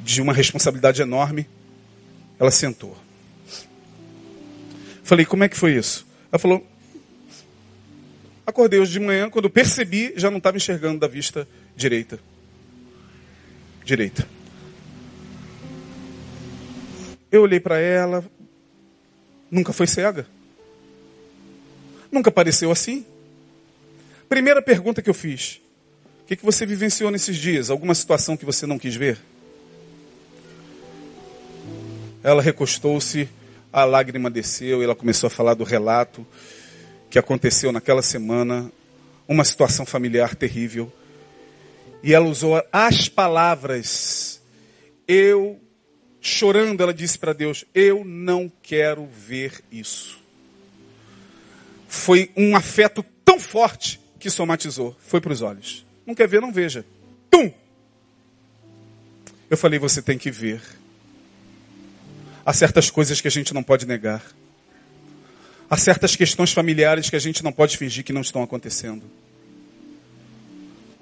de uma responsabilidade enorme. Ela sentou. Falei, como é que foi isso? Ela falou, acordei hoje de manhã, quando percebi, já não estava enxergando da vista direita. Direita. Eu olhei para ela, nunca foi cega. Nunca pareceu assim. Primeira pergunta que eu fiz: o que, que você vivenciou nesses dias? Alguma situação que você não quis ver? Ela recostou-se a lágrima desceu e ela começou a falar do relato que aconteceu naquela semana, uma situação familiar terrível. E ela usou as palavras, eu, chorando, ela disse para Deus: Eu não quero ver isso. Foi um afeto tão forte que somatizou, foi para os olhos. Não quer ver, não veja. Tum! Eu falei: Você tem que ver. Há certas coisas que a gente não pode negar. Há certas questões familiares que a gente não pode fingir que não estão acontecendo.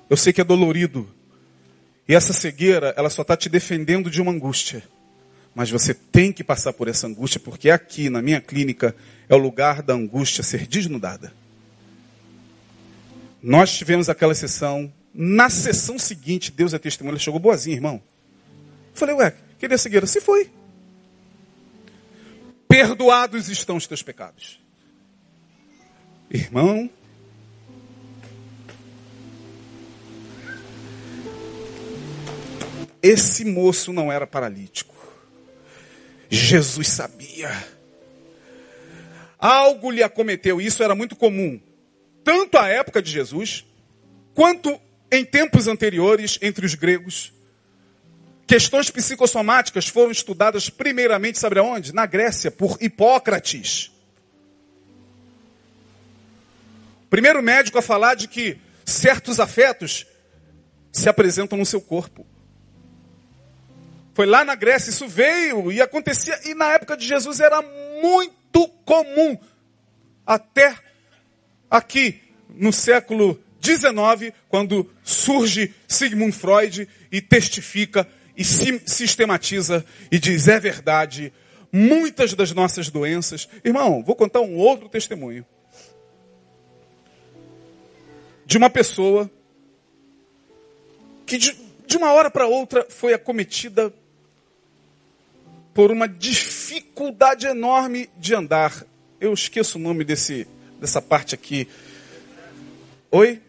Eu sei que é dolorido. E essa cegueira, ela só está te defendendo de uma angústia. Mas você tem que passar por essa angústia, porque aqui na minha clínica é o lugar da angústia ser desnudada. Nós tivemos aquela sessão. Na sessão seguinte, Deus é testemunha. Ele chegou boazinha, irmão. Eu falei, ué, queria cegueira? Se foi perdoados estão os teus pecados. Irmão, esse moço não era paralítico. Jesus sabia. Algo lhe acometeu, isso era muito comum, tanto à época de Jesus, quanto em tempos anteriores entre os gregos. Questões psicossomáticas foram estudadas primeiramente, sabe aonde? Na Grécia, por Hipócrates. Primeiro médico a falar de que certos afetos se apresentam no seu corpo. Foi lá na Grécia, isso veio e acontecia, e na época de Jesus era muito comum. Até aqui, no século XIX, quando surge Sigmund Freud e testifica e sistematiza e diz: é verdade, muitas das nossas doenças. Irmão, vou contar um outro testemunho. De uma pessoa que de, de uma hora para outra foi acometida por uma dificuldade enorme de andar. Eu esqueço o nome desse, dessa parte aqui. Oi?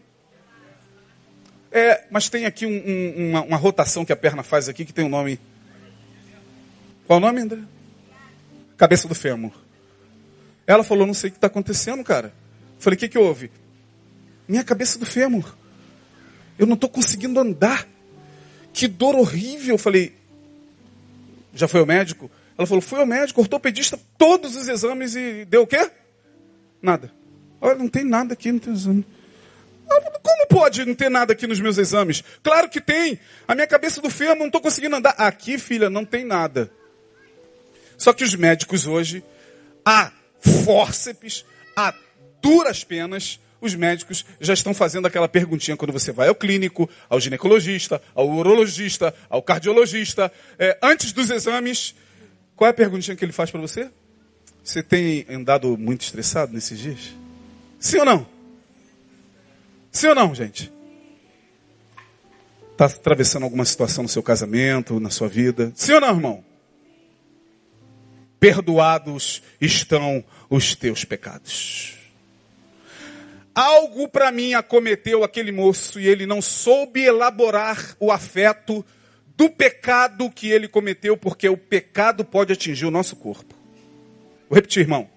É, mas tem aqui um, um, uma, uma, rotação que a perna faz aqui que tem um nome. Qual o nome, André? Cabeça do fêmur. Ela falou, não sei o que está acontecendo, cara. Falei, o que, que houve? Minha cabeça do fêmur. Eu não estou conseguindo andar. Que dor horrível. Falei, já foi ao médico? Ela falou, fui ao médico, ortopedista, todos os exames e deu o quê? Nada. Olha, não tem nada aqui, não tem exame. Como pode não ter nada aqui nos meus exames? Claro que tem. A minha cabeça do fêmur, não estou conseguindo andar. Aqui, filha, não tem nada. Só que os médicos hoje, a fórceps, a duras penas, os médicos já estão fazendo aquela perguntinha quando você vai ao clínico, ao ginecologista, ao urologista, ao cardiologista. É, antes dos exames, qual é a perguntinha que ele faz para você? Você tem andado muito estressado nesses dias? Sim ou não? Sim ou não, gente? Está atravessando alguma situação no seu casamento, na sua vida? Sim ou não, irmão? Perdoados estão os teus pecados. Algo para mim acometeu aquele moço e ele não soube elaborar o afeto do pecado que ele cometeu, porque o pecado pode atingir o nosso corpo. Vou repetir, irmão.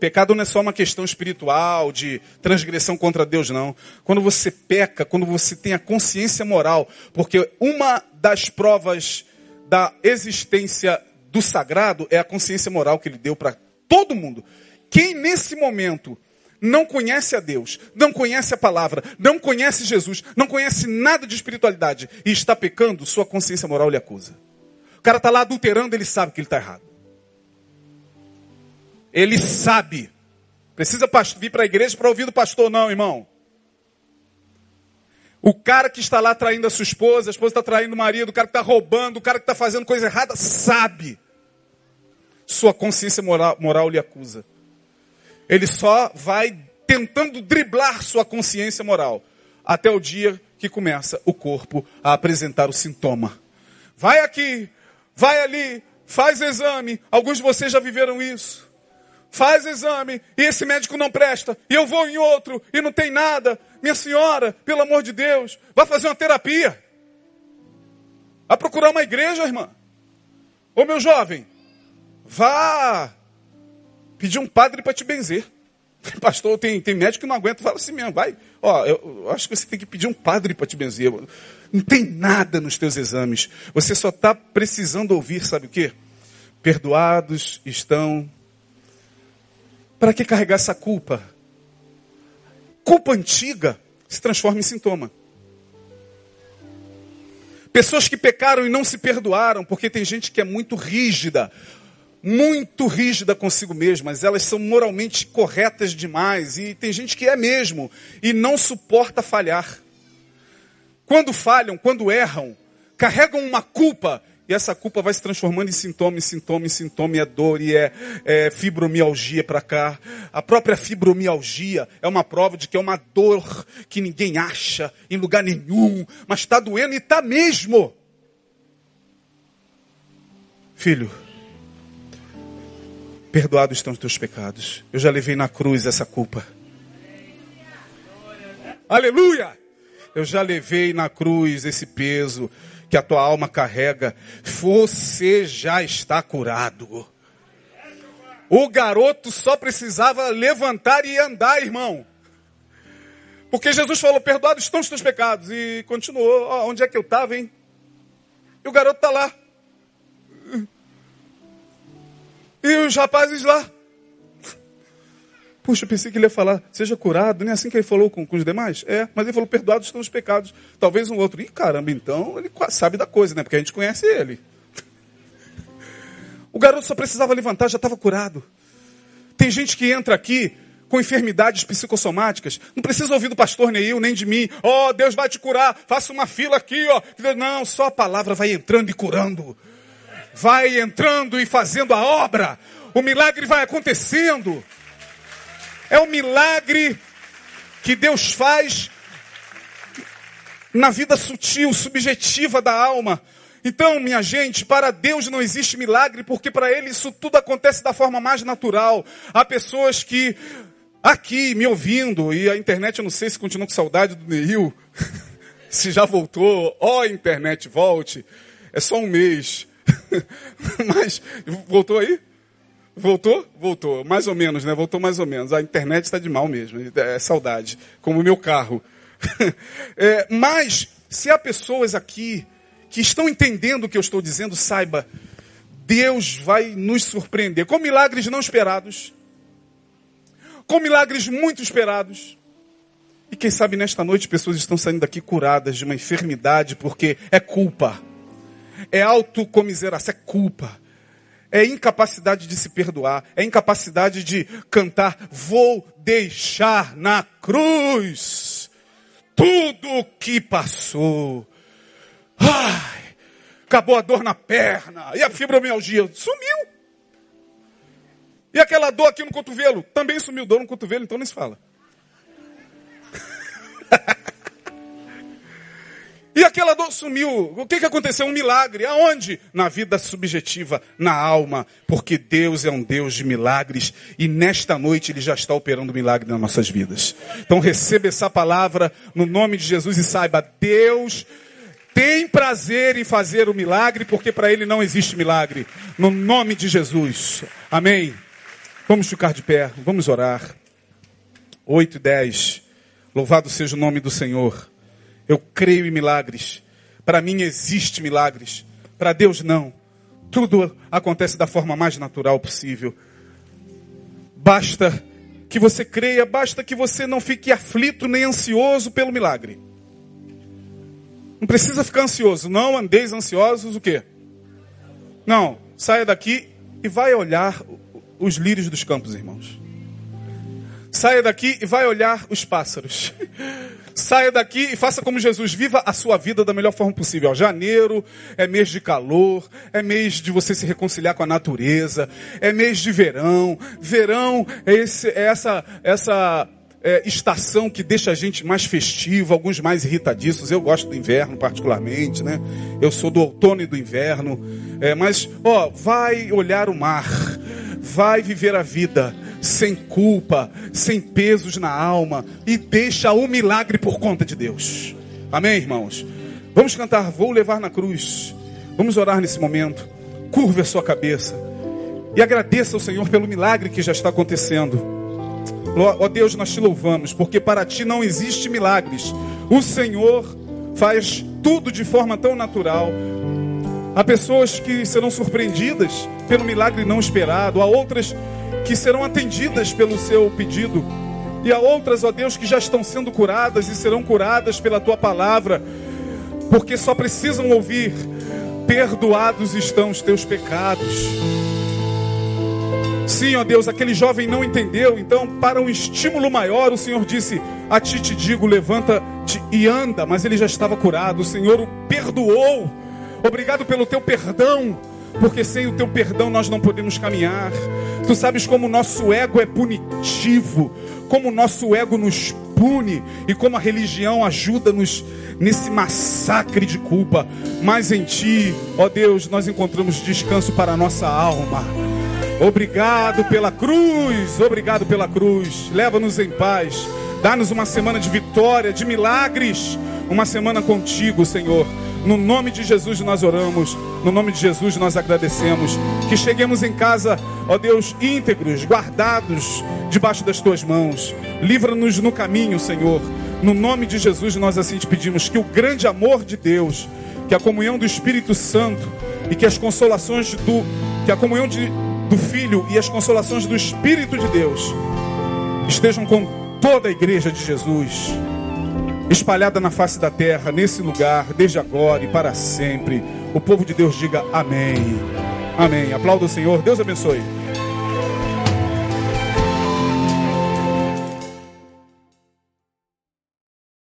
Pecado não é só uma questão espiritual, de transgressão contra Deus, não. Quando você peca, quando você tem a consciência moral, porque uma das provas da existência do sagrado é a consciência moral que ele deu para todo mundo. Quem nesse momento não conhece a Deus, não conhece a palavra, não conhece Jesus, não conhece nada de espiritualidade e está pecando, sua consciência moral lhe acusa. O cara está lá adulterando, ele sabe que ele está errado. Ele sabe. Precisa vir para a igreja para ouvir do pastor, não, irmão. O cara que está lá traindo a sua esposa, a esposa está traindo o marido, o cara que está roubando, o cara que está fazendo coisa errada, sabe. Sua consciência moral, moral lhe acusa. Ele só vai tentando driblar sua consciência moral até o dia que começa o corpo a apresentar o sintoma. Vai aqui, vai ali, faz exame. Alguns de vocês já viveram isso. Faz exame e esse médico não presta. E eu vou em outro e não tem nada. Minha senhora, pelo amor de Deus, vai fazer uma terapia. Vai procurar uma igreja, irmã. Ô meu jovem, vá pedir um padre para te benzer. *laughs* Pastor, tem, tem médico que não aguenta, fala assim mesmo, vai. Ó, eu, eu acho que você tem que pedir um padre para te benzer. Não tem nada nos teus exames. Você só está precisando ouvir, sabe o quê? Perdoados estão. Para que carregar essa culpa? Culpa antiga se transforma em sintoma. Pessoas que pecaram e não se perdoaram, porque tem gente que é muito rígida muito rígida consigo mesmas, elas são moralmente corretas demais, e tem gente que é mesmo, e não suporta falhar. Quando falham, quando erram, carregam uma culpa, e essa culpa vai se transformando em sintoma, em sintoma, em sintoma, e é dor, e é, é fibromialgia para cá. A própria fibromialgia é uma prova de que é uma dor que ninguém acha em lugar nenhum, mas está doendo e está mesmo. Filho, Perdoados estão os teus pecados. Eu já levei na cruz essa culpa. Aleluia! Eu já levei na cruz esse peso que a tua alma carrega. Você já está curado. O garoto só precisava levantar e andar, irmão. Porque Jesus falou: Perdoados estão os teus pecados. E continuou: oh, Onde é que eu estava, hein? E o garoto está lá. E os rapazes lá. Puxa, eu pensei que ele ia falar, seja curado, nem é assim que ele falou com, com os demais? É, mas ele falou, perdoados estão os pecados. Talvez um outro. Ih, caramba, então ele sabe da coisa, né? Porque a gente conhece ele. O garoto só precisava levantar, já estava curado. Tem gente que entra aqui com enfermidades psicossomáticas. Não precisa ouvir do pastor Neil, nem de mim. Oh, Deus vai te curar. Faça uma fila aqui, ó. Não, só a palavra vai entrando e curando vai entrando e fazendo a obra. O milagre vai acontecendo. É um milagre que Deus faz na vida sutil, subjetiva da alma. Então, minha gente, para Deus não existe milagre, porque para Ele isso tudo acontece da forma mais natural. Há pessoas que, aqui, me ouvindo, e a internet, eu não sei se continua com saudade do Neil, *laughs* se já voltou, ó oh, internet, volte. É só um mês. *laughs* Mas, voltou aí? Voltou? Voltou. Mais ou menos, né? Voltou mais ou menos. A internet está de mal mesmo. É saudade. Como o meu carro. *laughs* É, mas, se há pessoas aqui que estão entendendo o que eu estou dizendo, saiba, Deus vai nos surpreender com milagres não esperados, com milagres muito esperados. E quem sabe nesta noite pessoas estão saindo daqui curadas de uma enfermidade porque é culpa, é autocomiseração, é culpa é incapacidade de se perdoar, é incapacidade de cantar, vou deixar na cruz tudo o que passou. Ai, acabou a dor na perna, e a fibromialgia sumiu. E aquela dor aqui no cotovelo, também sumiu dor no cotovelo, então nem se fala. *laughs* E aquela dor sumiu. O que, que aconteceu? Um milagre. Aonde? Na vida subjetiva, na alma. Porque Deus é um Deus de milagres. E nesta noite Ele já está operando milagre nas nossas vidas. Então receba essa palavra no nome de Jesus e saiba, Deus tem prazer em fazer o milagre, porque para Ele não existe milagre. No nome de Jesus. Amém. Vamos ficar de pé, vamos orar. 8 e 10. Louvado seja o nome do Senhor. Eu creio em milagres. Para mim existe milagres. Para Deus não. Tudo acontece da forma mais natural possível. Basta que você creia, basta que você não fique aflito nem ansioso pelo milagre. Não precisa ficar ansioso. Não andeis ansiosos o quê? Não, saia daqui e vai olhar os lírios dos campos, irmãos. Saia daqui e vai olhar os pássaros. *laughs* Saia daqui e faça como Jesus. Viva a sua vida da melhor forma possível. janeiro é mês de calor, é mês de você se reconciliar com a natureza, é mês de verão. Verão é, esse, é essa, essa é, estação que deixa a gente mais festivo, alguns mais irritadiços. Eu gosto do inverno, particularmente, né? Eu sou do outono e do inverno. É, mas, ó, vai olhar o mar, vai viver a vida sem culpa, sem pesos na alma e deixa o milagre por conta de Deus. Amém, irmãos? Vamos cantar Vou levar na cruz. Vamos orar nesse momento. Curva a sua cabeça e agradeça ao Senhor pelo milagre que já está acontecendo. Ó Deus, nós te louvamos, porque para ti não existe milagres. O Senhor faz tudo de forma tão natural. Há pessoas que serão surpreendidas pelo milagre não esperado, há outras que serão atendidas pelo seu pedido. E há outras, ó Deus, que já estão sendo curadas e serão curadas pela tua palavra, porque só precisam ouvir: perdoados estão os teus pecados. Sim, ó Deus, aquele jovem não entendeu, então, para um estímulo maior, o Senhor disse: A ti te digo, levanta-te e anda. Mas ele já estava curado, o Senhor o perdoou. Obrigado pelo teu perdão porque sem o teu perdão nós não podemos caminhar. Tu sabes como o nosso ego é punitivo, como o nosso ego nos pune e como a religião ajuda-nos nesse massacre de culpa. Mas em Ti, ó Deus, nós encontramos descanso para a nossa alma. Obrigado pela cruz, obrigado pela cruz. Leva-nos em paz. Dá-nos uma semana de vitória, de milagres. Uma semana contigo, Senhor. No nome de Jesus nós oramos, no nome de Jesus nós agradecemos. Que cheguemos em casa, ó Deus, íntegros, guardados debaixo das tuas mãos. Livra-nos no caminho, Senhor. No nome de Jesus nós assim te pedimos que o grande amor de Deus, que a comunhão do Espírito Santo e que as consolações do que a comunhão de, do Filho e as consolações do Espírito de Deus estejam com toda a igreja de Jesus espalhada na face da terra, nesse lugar, desde agora e para sempre. O povo de Deus diga amém. Amém. Aplauda o Senhor. Deus abençoe.